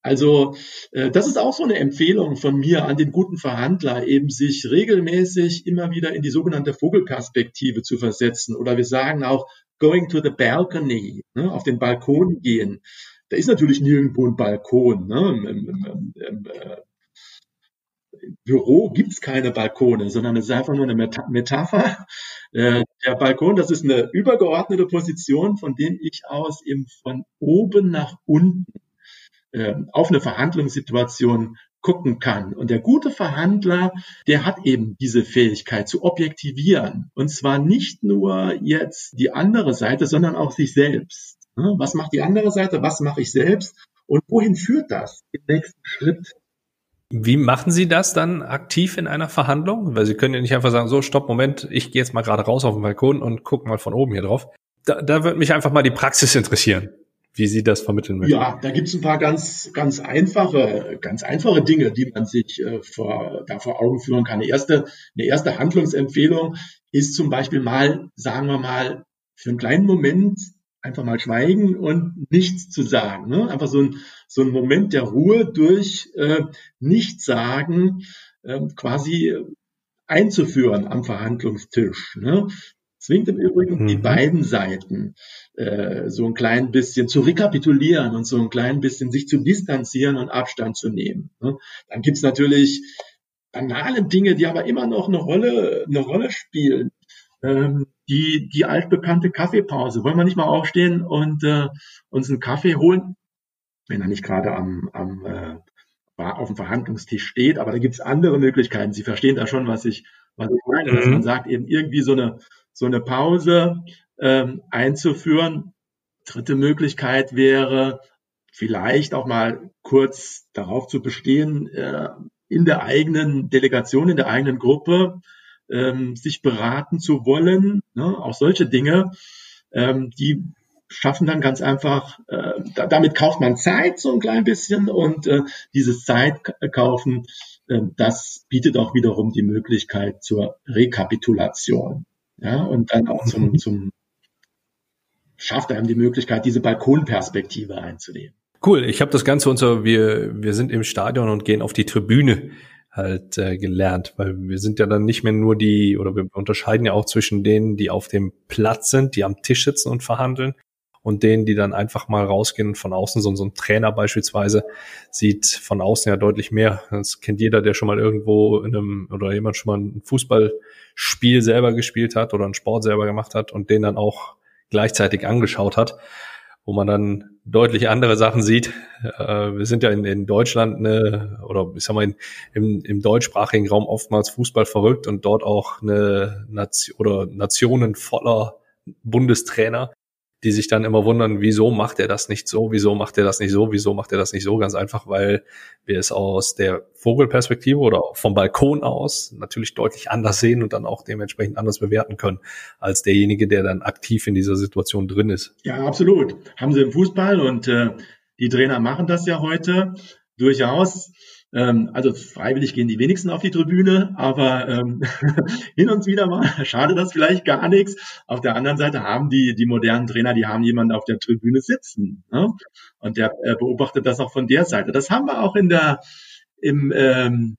Also äh, das ist auch so eine Empfehlung von mir an den guten Verhandler, eben sich regelmäßig immer wieder in die sogenannte Vogelperspektive zu versetzen. Oder wir sagen auch going to the balcony, ne, auf den Balkon gehen. Da ist natürlich nirgendwo ein Balkon. Ne? Im, im, im, im äh, Büro gibt's keine Balkone, sondern es ist einfach nur eine Metapher. Äh, der Balkon, das ist eine übergeordnete Position, von dem ich aus eben von oben nach unten äh, auf eine Verhandlungssituation gucken kann. Und der gute Verhandler, der hat eben diese Fähigkeit zu objektivieren. Und zwar nicht nur jetzt die andere Seite, sondern auch sich selbst. Was macht die andere Seite? Was mache ich selbst? Und wohin führt das im nächsten Schritt? Wie machen Sie das dann aktiv in einer Verhandlung? Weil Sie können ja nicht einfach sagen, so, stopp, Moment, ich gehe jetzt mal gerade raus auf den Balkon und guck mal von oben hier drauf. Da, da würde mich einfach mal die Praxis interessieren, wie Sie das vermitteln möchten. Ja, da gibt es ein paar ganz, ganz einfache, ganz einfache Dinge, die man sich äh, vor, da vor Augen führen kann. Eine erste, eine erste Handlungsempfehlung ist zum Beispiel mal, sagen wir mal, für einen kleinen Moment einfach mal schweigen und nichts zu sagen. Ne? Einfach so ein, so ein Moment der Ruhe durch äh, Nichtsagen äh, quasi einzuführen am Verhandlungstisch. Ne? Zwingt im Übrigen mhm. die beiden Seiten äh, so ein klein bisschen zu rekapitulieren und so ein klein bisschen sich zu distanzieren und Abstand zu nehmen. Ne? Dann gibt's natürlich banale Dinge, die aber immer noch eine Rolle, eine Rolle spielen. Ähm, die, die altbekannte Kaffeepause. Wollen wir nicht mal aufstehen und äh, uns einen Kaffee holen? Wenn er nicht gerade am, am äh, auf dem Verhandlungstisch steht, aber da gibt's andere Möglichkeiten. Sie verstehen da schon, was ich, was ich meine, mhm. dass man sagt, eben irgendwie so eine, so eine Pause ähm, einzuführen. Dritte Möglichkeit wäre, vielleicht auch mal kurz darauf zu bestehen, äh, in der eigenen Delegation, in der eigenen Gruppe ähm, sich beraten zu wollen. Ne? Auch solche Dinge, ähm, die schaffen dann ganz einfach, äh, da, damit kauft man Zeit so ein klein bisschen und äh, dieses Zeitkaufen, äh, das bietet auch wiederum die Möglichkeit zur Rekapitulation. Ja, und dann auch zum, zum schafft einem die Möglichkeit, diese Balkonperspektive einzunehmen. Cool, ich habe das Ganze unser, wir, wir sind im Stadion und gehen auf die Tribüne halt äh, gelernt, weil wir sind ja dann nicht mehr nur die, oder wir unterscheiden ja auch zwischen denen, die auf dem Platz sind, die am Tisch sitzen und verhandeln, und denen, die dann einfach mal rausgehen von außen, so, so ein Trainer beispielsweise, sieht von außen ja deutlich mehr. Das kennt jeder, der schon mal irgendwo in einem, oder jemand schon mal ein Fußballspiel selber gespielt hat oder einen Sport selber gemacht hat und den dann auch gleichzeitig angeschaut hat wo man dann deutlich andere Sachen sieht. Äh, wir sind ja in, in Deutschland eine, oder ich sag mal, in, im, im deutschsprachigen Raum oftmals Fußball verrückt und dort auch eine Nation oder Nationen voller Bundestrainer, die sich dann immer wundern, wieso macht er das nicht so, wieso macht er das nicht so, wieso macht er das nicht so, ganz einfach, weil wir es aus der Vogelperspektive oder vom Balkon aus natürlich deutlich anders sehen und dann auch dementsprechend anders bewerten können, als derjenige, der dann aktiv in dieser Situation drin ist. Ja, absolut. Haben sie im Fußball und äh, die Trainer machen das ja heute durchaus. Ähm, also freiwillig gehen die wenigsten auf die Tribüne, aber ähm, hin und wieder mal schade das vielleicht gar nichts. Auf der anderen Seite haben die, die modernen Trainer, die haben jemanden auf der Tribüne sitzen. Ne? Und der äh, beobachtet das auch von der Seite. Das haben wir auch in der, im, ähm,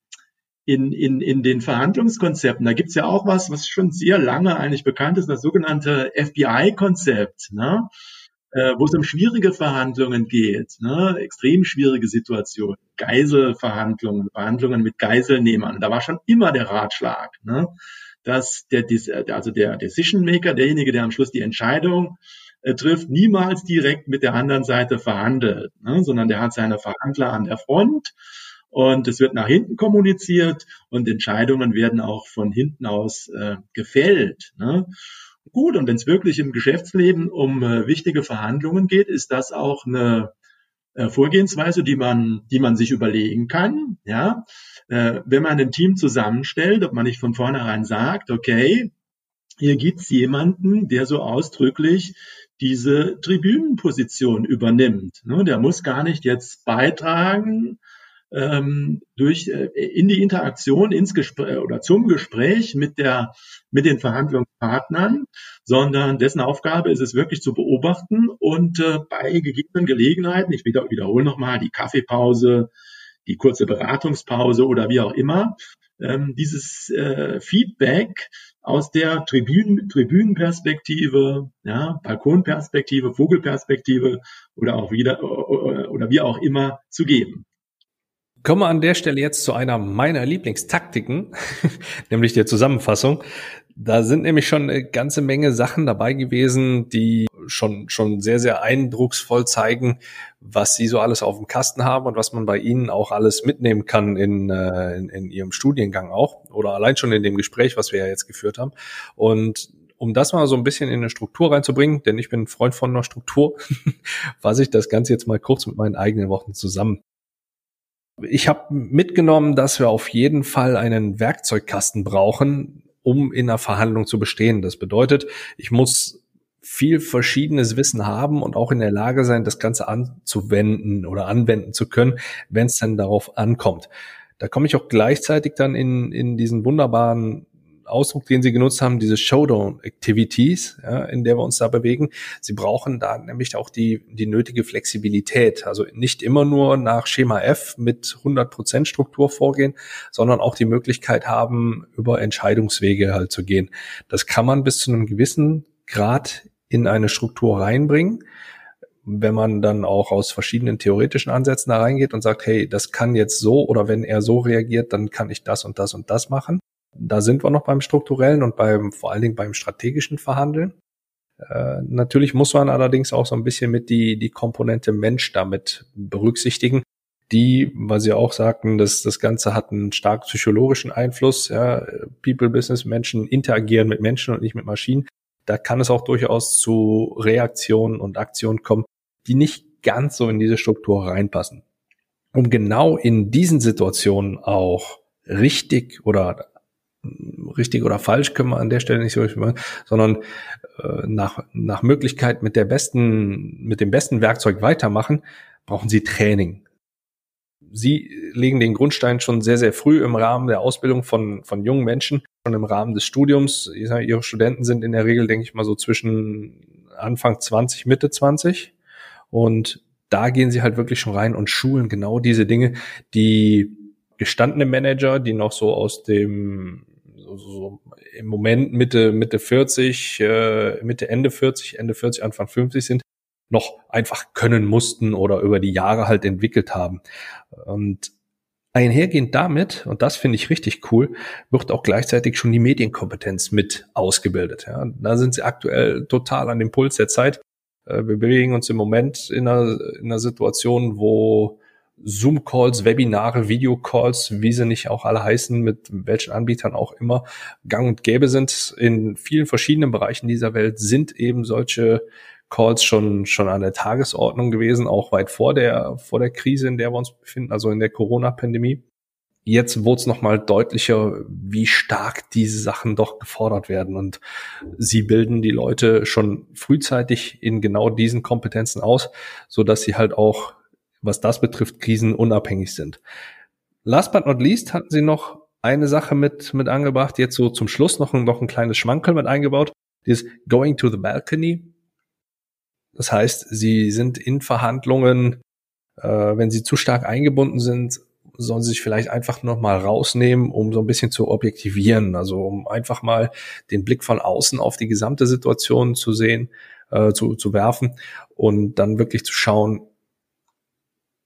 in, in, in den Verhandlungskonzepten. Da gibt's ja auch was, was schon sehr lange eigentlich bekannt ist, das sogenannte FBI-Konzept. Ne? Äh, wo es um schwierige Verhandlungen geht, ne? extrem schwierige Situationen, Geiselverhandlungen, Verhandlungen mit Geiselnehmern. Da war schon immer der Ratschlag, ne? dass der, also der Decision Maker, derjenige, der am Schluss die Entscheidung äh, trifft, niemals direkt mit der anderen Seite verhandelt, ne? sondern der hat seine Verhandler an der Front und es wird nach hinten kommuniziert und Entscheidungen werden auch von hinten aus äh, gefällt. Ne? Gut, und wenn es wirklich im Geschäftsleben um äh, wichtige Verhandlungen geht, ist das auch eine äh, Vorgehensweise, die man, die man sich überlegen kann. Ja, äh, wenn man ein Team zusammenstellt, ob man nicht von vornherein sagt, okay, hier gibt's jemanden, der so ausdrücklich diese Tribünenposition übernimmt. Ne, der muss gar nicht jetzt beitragen, ähm, durch äh, in die Interaktion ins Gespräch oder zum Gespräch mit der mit den Verhandlungspartnern, sondern dessen Aufgabe ist es wirklich zu beobachten und äh, bei gegebenen Gelegenheiten, ich wieder, wiederhole nochmal, die Kaffeepause, die kurze Beratungspause oder wie auch immer, ähm, dieses äh, Feedback aus der Tribünen, Tribünenperspektive, ja, Balkonperspektive, Vogelperspektive oder auch wieder oder wie auch immer zu geben. Kommen wir an der Stelle jetzt zu einer meiner Lieblingstaktiken, nämlich der Zusammenfassung. Da sind nämlich schon eine ganze Menge Sachen dabei gewesen, die schon, schon sehr, sehr eindrucksvoll zeigen, was Sie so alles auf dem Kasten haben und was man bei Ihnen auch alles mitnehmen kann in, äh, in, in Ihrem Studiengang auch oder allein schon in dem Gespräch, was wir ja jetzt geführt haben. Und um das mal so ein bisschen in eine Struktur reinzubringen, denn ich bin ein Freund von einer Struktur, fasse ich das Ganze jetzt mal kurz mit meinen eigenen Worten zusammen. Ich habe mitgenommen, dass wir auf jeden Fall einen Werkzeugkasten brauchen, um in einer Verhandlung zu bestehen. Das bedeutet, ich muss viel verschiedenes Wissen haben und auch in der Lage sein, das Ganze anzuwenden oder anwenden zu können, wenn es dann darauf ankommt. Da komme ich auch gleichzeitig dann in, in diesen wunderbaren Ausdruck, den Sie genutzt haben, diese Showdown-Activities, ja, in der wir uns da bewegen. Sie brauchen da nämlich auch die, die nötige Flexibilität. Also nicht immer nur nach Schema F mit 100% Struktur vorgehen, sondern auch die Möglichkeit haben, über Entscheidungswege halt zu gehen. Das kann man bis zu einem gewissen Grad in eine Struktur reinbringen wenn man dann auch aus verschiedenen theoretischen Ansätzen da reingeht und sagt, hey, das kann jetzt so oder wenn er so reagiert, dann kann ich das und das und das machen. Da sind wir noch beim strukturellen und beim vor allen Dingen beim strategischen Verhandeln. Äh, natürlich muss man allerdings auch so ein bisschen mit die, die Komponente Mensch damit berücksichtigen, die, weil Sie auch sagten, dass das Ganze hat einen stark psychologischen Einfluss. Ja, People Business Menschen interagieren mit Menschen und nicht mit Maschinen. Da kann es auch durchaus zu Reaktionen und Aktionen kommen, die nicht ganz so in diese Struktur reinpassen. Um genau in diesen Situationen auch richtig oder richtig oder falsch können wir an der Stelle nicht so machen, sondern äh, nach, nach Möglichkeit mit der besten, mit dem besten Werkzeug weitermachen, brauchen Sie Training. Sie legen den Grundstein schon sehr, sehr früh im Rahmen der Ausbildung von, von jungen Menschen, schon im Rahmen des Studiums. Ihre Studenten sind in der Regel, denke ich mal, so zwischen Anfang 20, Mitte 20. Und da gehen sie halt wirklich schon rein und schulen genau diese Dinge, die gestandene Manager, die noch so aus dem so, so im Moment Mitte Mitte 40, äh, Mitte Ende 40, Ende 40, Anfang 50 sind, noch einfach können mussten oder über die Jahre halt entwickelt haben. Und einhergehend damit, und das finde ich richtig cool, wird auch gleichzeitig schon die Medienkompetenz mit ausgebildet. Ja. Da sind sie aktuell total an dem Puls der Zeit. Äh, wir bewegen uns im Moment in einer, in einer Situation, wo Zoom-Calls, Webinare, Videocalls, wie sie nicht auch alle heißen, mit welchen Anbietern auch immer, gang und gäbe sind. In vielen verschiedenen Bereichen dieser Welt sind eben solche Calls schon, schon an der Tagesordnung gewesen, auch weit vor der, vor der Krise, in der wir uns befinden, also in der Corona-Pandemie. Jetzt wurde es nochmal deutlicher, wie stark diese Sachen doch gefordert werden. Und sie bilden die Leute schon frühzeitig in genau diesen Kompetenzen aus, so dass sie halt auch was das betrifft, krisenunabhängig sind. Last but not least hatten sie noch eine Sache mit, mit angebracht, jetzt so zum Schluss noch, noch ein kleines Schmankerl mit eingebaut, dieses Going to the Balcony. Das heißt, sie sind in Verhandlungen, äh, wenn sie zu stark eingebunden sind, sollen sie sich vielleicht einfach noch mal rausnehmen, um so ein bisschen zu objektivieren, also um einfach mal den Blick von außen auf die gesamte Situation zu sehen, äh, zu, zu werfen und dann wirklich zu schauen,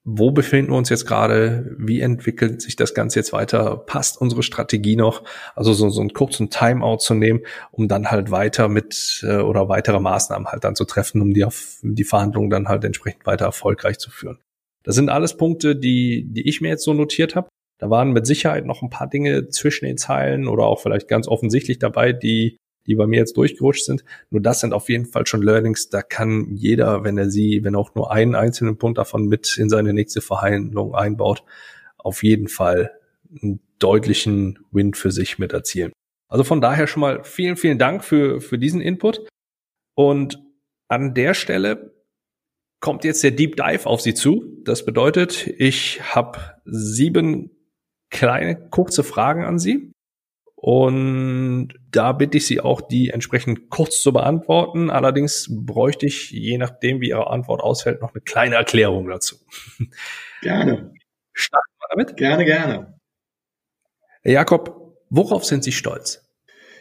wo befinden wir uns jetzt gerade? Wie entwickelt sich das Ganze jetzt weiter? Passt unsere Strategie noch? Also so, so einen kurzen Timeout zu nehmen, um dann halt weiter mit äh, oder weitere Maßnahmen halt dann zu treffen, um die, auf, die Verhandlungen dann halt entsprechend weiter erfolgreich zu führen. Das sind alles Punkte, die, die ich mir jetzt so notiert habe. Da waren mit Sicherheit noch ein paar Dinge zwischen den Zeilen oder auch vielleicht ganz offensichtlich dabei, die die bei mir jetzt durchgerutscht sind. Nur das sind auf jeden Fall schon Learnings. Da kann jeder, wenn er sie, wenn auch nur einen einzelnen Punkt davon mit in seine nächste Verhandlung einbaut, auf jeden Fall einen deutlichen Win für sich mit erzielen. Also von daher schon mal vielen, vielen Dank für, für diesen Input. Und an der Stelle kommt jetzt der Deep Dive auf Sie zu. Das bedeutet, ich habe sieben kleine, kurze Fragen an Sie. Und da bitte ich Sie auch, die entsprechend kurz zu beantworten. Allerdings bräuchte ich, je nachdem, wie Ihre Antwort ausfällt, noch eine kleine Erklärung dazu. Gerne. Starten wir damit? Gerne, gerne. Herr Jakob, worauf sind Sie stolz?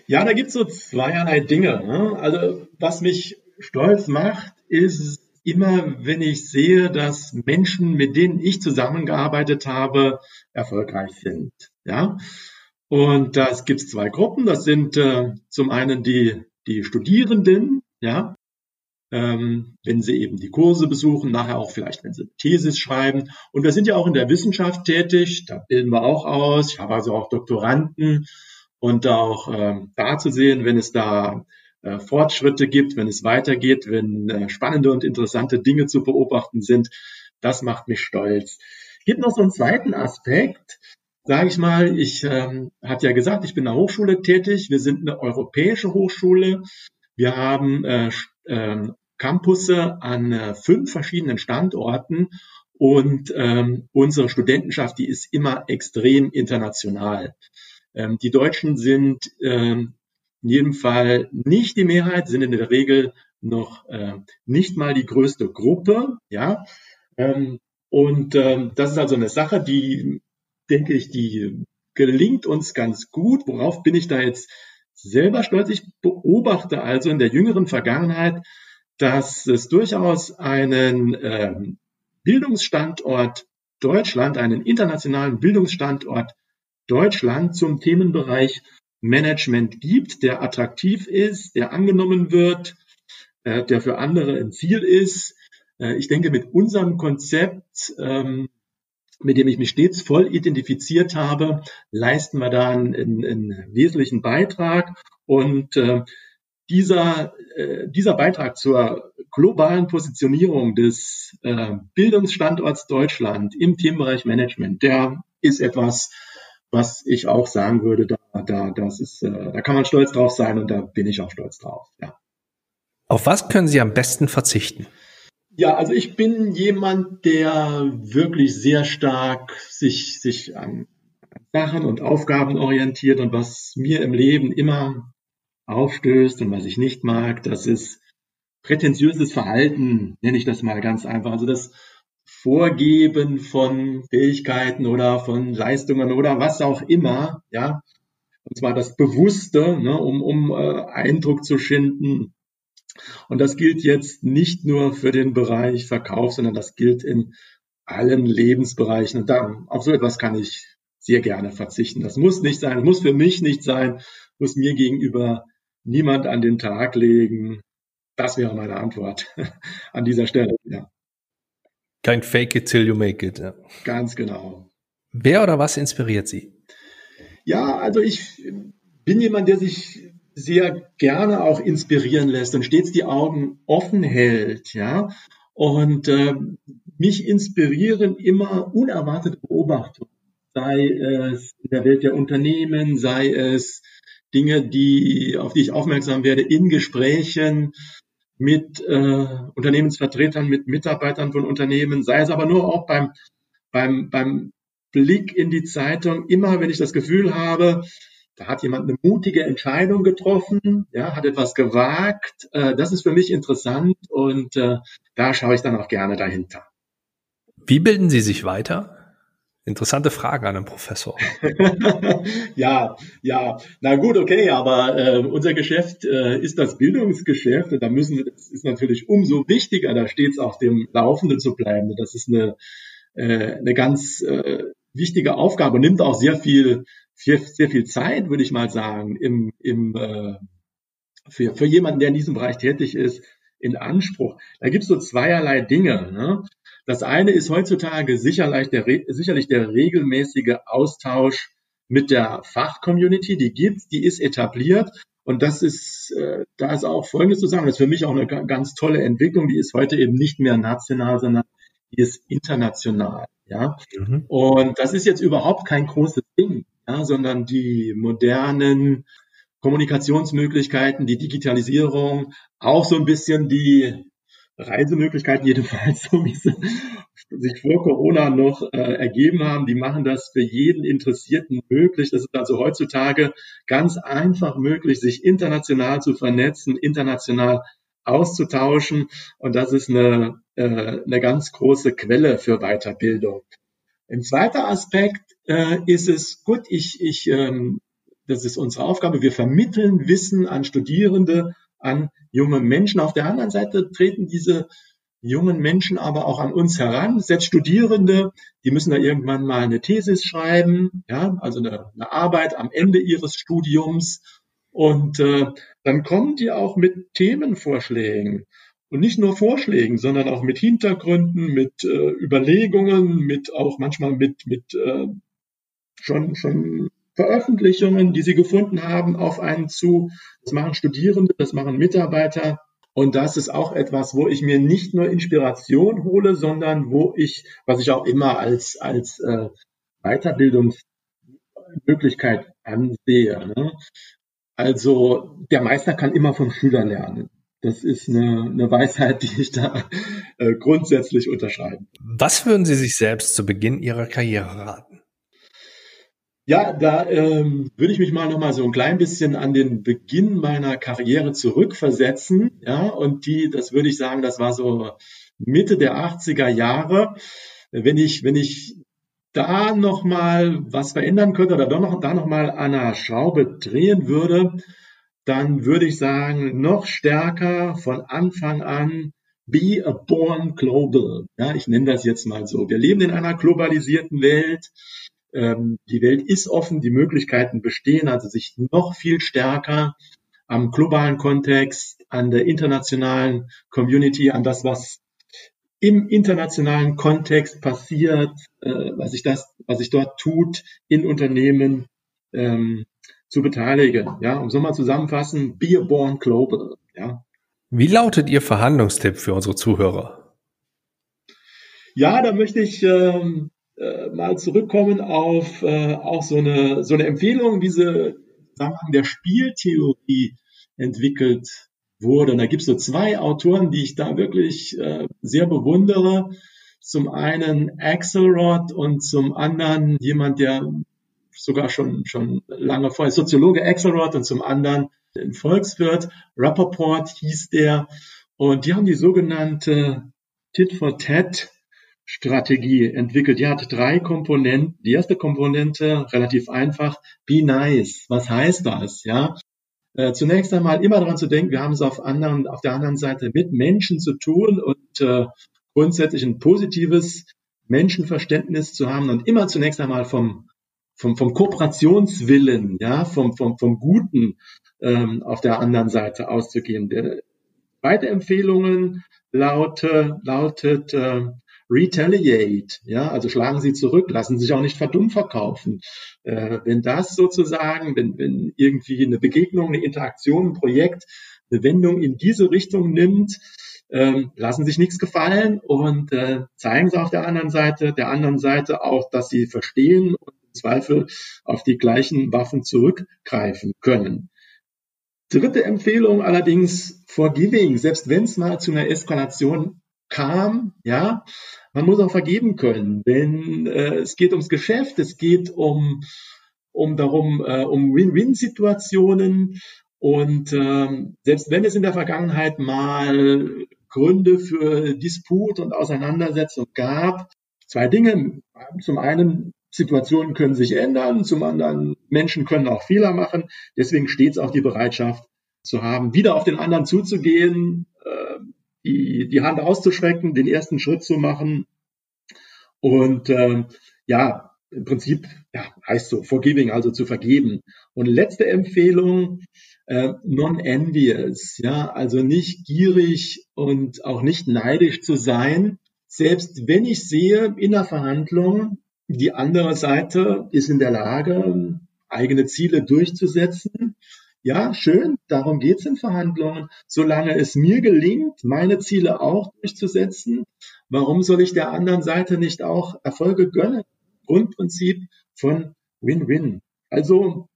Ja, da gibt es so zweierlei Dinge. Ne? Also was mich stolz macht, ist immer, wenn ich sehe, dass Menschen, mit denen ich zusammengearbeitet habe, erfolgreich sind. Ja, und das gibt es zwei Gruppen. Das sind äh, zum einen die, die Studierenden, ja, ähm, wenn sie eben die Kurse besuchen, nachher auch vielleicht, wenn sie Thesis schreiben. Und wir sind ja auch in der Wissenschaft tätig, da bilden wir auch aus. Ich habe also auch Doktoranden und auch ähm, da zu sehen, wenn es da äh, Fortschritte gibt, wenn es weitergeht, wenn äh, spannende und interessante Dinge zu beobachten sind, das macht mich stolz. Es gibt noch so einen zweiten Aspekt, sage ich mal. Ich ähm, habe ja gesagt, ich bin in der Hochschule tätig. Wir sind eine europäische Hochschule. Wir haben äh, äh, Campusse an äh, fünf verschiedenen Standorten und ähm, unsere Studentenschaft, die ist immer extrem international. Ähm, die Deutschen sind ähm, in jedem Fall nicht die Mehrheit, sind in der Regel noch äh, nicht mal die größte Gruppe, ja. Ähm, und ähm, das ist also eine Sache, die, denke ich, die gelingt uns ganz gut. Worauf bin ich da jetzt selber stolz? Ich beobachte also in der jüngeren Vergangenheit, dass es durchaus einen ähm, Bildungsstandort Deutschland, einen internationalen Bildungsstandort Deutschland zum Themenbereich Management gibt, der attraktiv ist, der angenommen wird, äh, der für andere ein Ziel ist. Äh, ich denke, mit unserem Konzept, ähm, mit dem ich mich stets voll identifiziert habe, leisten wir da einen, einen wesentlichen Beitrag. Und äh, dieser, äh, dieser Beitrag zur globalen Positionierung des äh, Bildungsstandorts Deutschland im Themenbereich Management, der ist etwas, was ich auch sagen würde, da, da, das ist, äh, da kann man stolz drauf sein und da bin ich auch stolz drauf. Ja. Auf was können Sie am besten verzichten? Ja, also ich bin jemand, der wirklich sehr stark sich, sich an Sachen und Aufgaben orientiert und was mir im Leben immer aufstößt und was ich nicht mag, das ist prätentiöses Verhalten, nenne ich das mal ganz einfach. Also das Vorgeben von Fähigkeiten oder von Leistungen oder was auch immer, ja. Und zwar das Bewusste, ne, um, um äh, Eindruck zu schinden. Und das gilt jetzt nicht nur für den Bereich Verkauf, sondern das gilt in allen Lebensbereichen. Und da, auf so etwas kann ich sehr gerne verzichten. Das muss nicht sein, muss für mich nicht sein, muss mir gegenüber niemand an den Tag legen. Das wäre meine Antwort an dieser Stelle. Ja. Kein Fake it till you make it. Ja. Ganz genau. Wer oder was inspiriert Sie? Ja, also ich bin jemand, der sich sehr gerne auch inspirieren lässt und stets die Augen offen hält, ja. Und äh, mich inspirieren immer unerwartete Beobachtungen, sei es in der Welt der Unternehmen, sei es Dinge, die, auf die ich aufmerksam werde in Gesprächen mit äh, Unternehmensvertretern, mit Mitarbeitern von Unternehmen, sei es aber nur auch beim, beim, beim Blick in die Zeitung, immer wenn ich das Gefühl habe, da hat jemand eine mutige Entscheidung getroffen, ja, hat etwas gewagt, äh, das ist für mich interessant und äh, da schaue ich dann auch gerne dahinter. Wie bilden Sie sich weiter? Interessante Frage an einen Professor. ja, ja, na gut, okay, aber äh, unser Geschäft äh, ist das Bildungsgeschäft und da müssen wir, das ist natürlich umso wichtiger, da stets auf dem Laufenden zu bleiben. Das ist eine, äh, eine ganz äh, wichtige Aufgabe, nimmt auch sehr viel, sehr, sehr viel Zeit, würde ich mal sagen, im, im, äh, für, für jemanden, der in diesem Bereich tätig ist, in Anspruch. Da gibt es so zweierlei Dinge. Ne? Das eine ist heutzutage sicherlich der, sicherlich der regelmäßige Austausch mit der Fachcommunity, die gibt, die ist etabliert. Und das ist, äh, da ist auch Folgendes zu sagen, das ist für mich auch eine ganz tolle Entwicklung, die ist heute eben nicht mehr national, sondern die ist international. Ja? Mhm. Und das ist jetzt überhaupt kein großes Ding, ja, sondern die modernen Kommunikationsmöglichkeiten, die Digitalisierung, auch so ein bisschen die Reisemöglichkeiten jedenfalls, so wie sie sich vor Corona noch äh, ergeben haben, die machen das für jeden Interessierten möglich. Das ist also heutzutage ganz einfach möglich, sich international zu vernetzen, international auszutauschen. Und das ist eine, äh, eine ganz große Quelle für Weiterbildung. Ein zweiter Aspekt äh, ist es, gut, ich, ich, ähm, das ist unsere Aufgabe, wir vermitteln Wissen an Studierende, an junge Menschen. Auf der anderen Seite treten diese jungen Menschen aber auch an uns heran, selbst Studierende, die müssen da irgendwann mal eine Thesis schreiben, ja, also eine, eine Arbeit am Ende ihres Studiums. Und äh, dann kommen die auch mit Themenvorschlägen. Und nicht nur Vorschlägen, sondern auch mit Hintergründen, mit äh, Überlegungen, mit auch manchmal mit, mit äh, schon, schon Veröffentlichungen, die sie gefunden haben, auf einen zu. Das machen Studierende, das machen Mitarbeiter. Und das ist auch etwas, wo ich mir nicht nur Inspiration hole, sondern wo ich, was ich auch immer als, als äh, Weiterbildungsmöglichkeit ansehe. Ne? Also der Meister kann immer vom Schüler lernen. Das ist eine, eine Weisheit, die ich da äh, grundsätzlich unterschreibe. Was würden Sie sich selbst zu Beginn Ihrer Karriere raten? Ja, da ähm, würde ich mich mal noch mal so ein klein bisschen an den Beginn meiner Karriere zurückversetzen. Ja, und die, das würde ich sagen, das war so Mitte der 80er Jahre. Wenn ich, wenn ich da noch mal was verändern könnte oder doch noch, da noch an einer Schraube drehen würde, dann würde ich sagen, noch stärker von Anfang an be a born global. Ja, ich nenne das jetzt mal so. Wir leben in einer globalisierten Welt. Ähm, die Welt ist offen, die Möglichkeiten bestehen, also sich noch viel stärker am globalen Kontext, an der internationalen Community, an das, was im internationalen Kontext passiert, äh, was sich das, was sich dort tut in Unternehmen, ähm, zu beteiligen. Ja, um so mal zusammenfassen, be a born global. Ja. Wie lautet Ihr Verhandlungstipp für unsere Zuhörer? Ja, da möchte ich ähm, äh, mal zurückkommen auf äh, auch so eine so eine Empfehlung, wie sie Zusammenhang der Spieltheorie entwickelt wurde. Und da gibt es so zwei Autoren, die ich da wirklich äh, sehr bewundere. Zum einen Axelrod und zum anderen jemand, der sogar schon, schon lange vorher, Soziologe Axelrod und zum anderen ein Volkswirt, Rappaport hieß der. Und die haben die sogenannte Tit for Tat Strategie entwickelt. Die hat drei Komponenten. Die erste Komponente, relativ einfach, be nice. Was heißt das? Ja, äh, zunächst einmal immer daran zu denken, wir haben es auf, anderen, auf der anderen Seite mit Menschen zu tun und äh, grundsätzlich ein positives Menschenverständnis zu haben und immer zunächst einmal vom vom, vom Kooperationswillen, ja, vom, vom, vom Guten ähm, auf der anderen Seite auszugehen. Zweite Empfehlungen laute, lautet äh, retaliate, ja, also schlagen Sie zurück, lassen Sie sich auch nicht verdumm verkaufen. Äh, wenn das sozusagen, wenn, wenn irgendwie eine Begegnung, eine Interaktion, ein Projekt eine Wendung in diese Richtung nimmt, ähm, lassen sich nichts gefallen und äh, zeigen Sie auf der anderen Seite, der anderen Seite auch, dass Sie verstehen und Zweifel auf die gleichen Waffen zurückgreifen können. Dritte Empfehlung allerdings Forgiving, selbst wenn es mal zu einer Eskalation kam, ja, man muss auch vergeben können, denn äh, es geht ums Geschäft, es geht um um darum äh, um Win-Win-Situationen und ähm, selbst wenn es in der Vergangenheit mal Gründe für Disput und Auseinandersetzung gab, zwei Dinge. Zum einen Situationen können sich ändern, zum anderen Menschen können auch Fehler machen. Deswegen stets auch die Bereitschaft zu haben, wieder auf den anderen zuzugehen, die, die Hand auszuschrecken, den ersten Schritt zu machen. Und äh, ja, im Prinzip ja, heißt so, forgiving, also zu vergeben. Und letzte Empfehlung, äh, non-envious, ja, also nicht gierig und auch nicht neidisch zu sein, selbst wenn ich sehe in der Verhandlung, die andere Seite ist in der Lage, eigene Ziele durchzusetzen. Ja, schön, darum geht's in Verhandlungen. Solange es mir gelingt, meine Ziele auch durchzusetzen, warum soll ich der anderen Seite nicht auch Erfolge gönnen? Grundprinzip von Win-Win. Also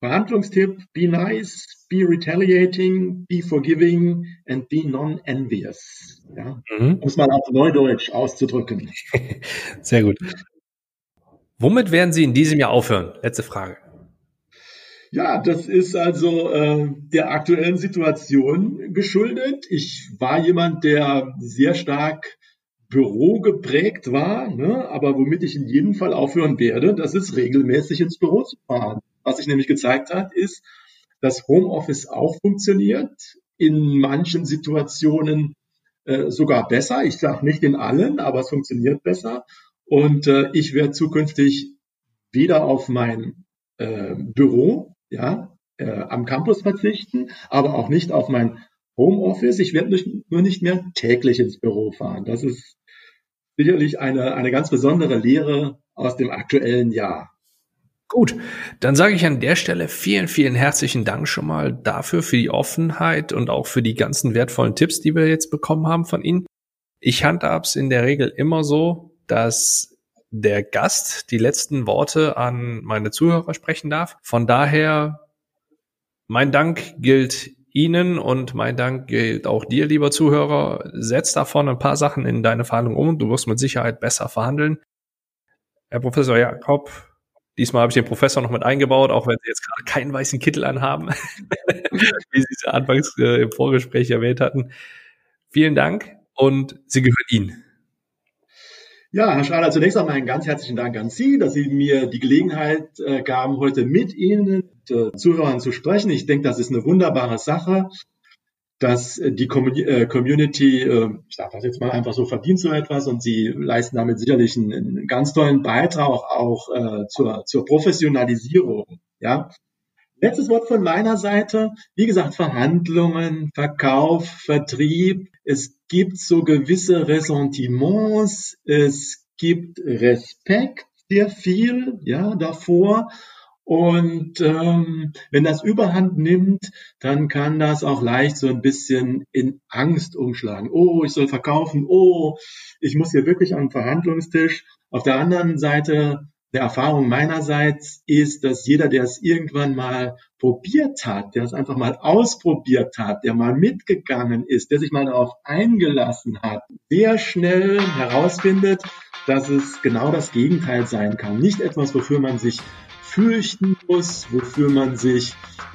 Verhandlungstipp, be nice, be retaliating, be forgiving and be non-envious. Ja? Mhm. Um es mal auf Neudeutsch auszudrücken. Sehr gut. Womit werden Sie in diesem Jahr aufhören? Letzte Frage. Ja, das ist also äh, der aktuellen Situation geschuldet. Ich war jemand, der sehr stark Büro geprägt war, ne? aber womit ich in jedem Fall aufhören werde, das ist regelmäßig ins Büro zu fahren. Was sich nämlich gezeigt hat, ist, dass Homeoffice auch funktioniert, in manchen Situationen äh, sogar besser. Ich sage nicht in allen, aber es funktioniert besser. Und äh, ich werde zukünftig weder auf mein äh, Büro, ja, äh, am Campus verzichten, aber auch nicht auf mein Homeoffice. Ich werde nur nicht mehr täglich ins Büro fahren. Das ist sicherlich eine, eine ganz besondere Lehre aus dem aktuellen Jahr. Gut, dann sage ich an der Stelle vielen, vielen herzlichen Dank schon mal dafür, für die Offenheit und auch für die ganzen wertvollen Tipps, die wir jetzt bekommen haben von Ihnen. Ich handhab's in der Regel immer so, dass der Gast die letzten Worte an meine Zuhörer sprechen darf. Von daher, mein Dank gilt Ihnen und mein Dank gilt auch dir, lieber Zuhörer. Setz davon ein paar Sachen in deine Verhandlung um. Du wirst mit Sicherheit besser verhandeln. Herr Professor Jakob, Diesmal habe ich den Professor noch mit eingebaut, auch wenn Sie jetzt gerade keinen weißen Kittel anhaben, wie Sie es anfangs äh, im Vorgespräch erwähnt hatten. Vielen Dank und Sie gehören Ihnen. Ja, Herr Schrader, zunächst einmal einen ganz herzlichen Dank an Sie, dass Sie mir die Gelegenheit äh, gaben, heute mit Ihnen, äh, Zuhörern zu sprechen. Ich denke, das ist eine wunderbare Sache dass äh, die äh, Community, äh, ich sage das jetzt mal einfach so, verdient so etwas und sie leisten damit sicherlich einen, einen ganz tollen Beitrag auch äh, zur, zur Professionalisierung. Ja. Letztes Wort von meiner Seite. Wie gesagt, Verhandlungen, Verkauf, Vertrieb. Es gibt so gewisse Ressentiments. Es gibt Respekt sehr viel, ja, davor. Und ähm, wenn das überhand nimmt, dann kann das auch leicht so ein bisschen in Angst umschlagen. Oh, ich soll verkaufen. Oh, ich muss hier wirklich am Verhandlungstisch. Auf der anderen Seite der Erfahrung meinerseits ist, dass jeder, der es irgendwann mal probiert hat, der es einfach mal ausprobiert hat, der mal mitgegangen ist, der sich mal darauf eingelassen hat, sehr schnell herausfindet, dass es genau das Gegenteil sein kann. Nicht etwas, wofür man sich fürchten muss, wofür man sich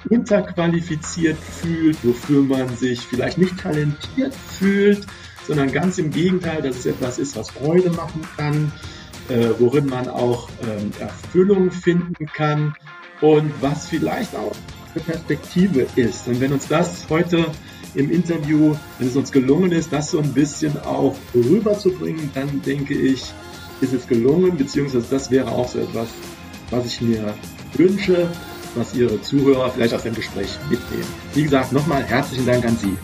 unterqualifiziert fühlt, wofür man sich vielleicht nicht talentiert fühlt, sondern ganz im Gegenteil, dass es etwas ist, was Freude machen kann, äh, worin man auch ähm, Erfüllung finden kann und was vielleicht auch eine Perspektive ist. Und wenn uns das heute im Interview, wenn es uns gelungen ist, das so ein bisschen auch rüberzubringen, dann denke ich, ist es gelungen, beziehungsweise das wäre auch so etwas, was ich mir wünsche, was Ihre Zuhörer vielleicht aus dem Gespräch mitnehmen. Wie gesagt, nochmal herzlichen Dank an Sie.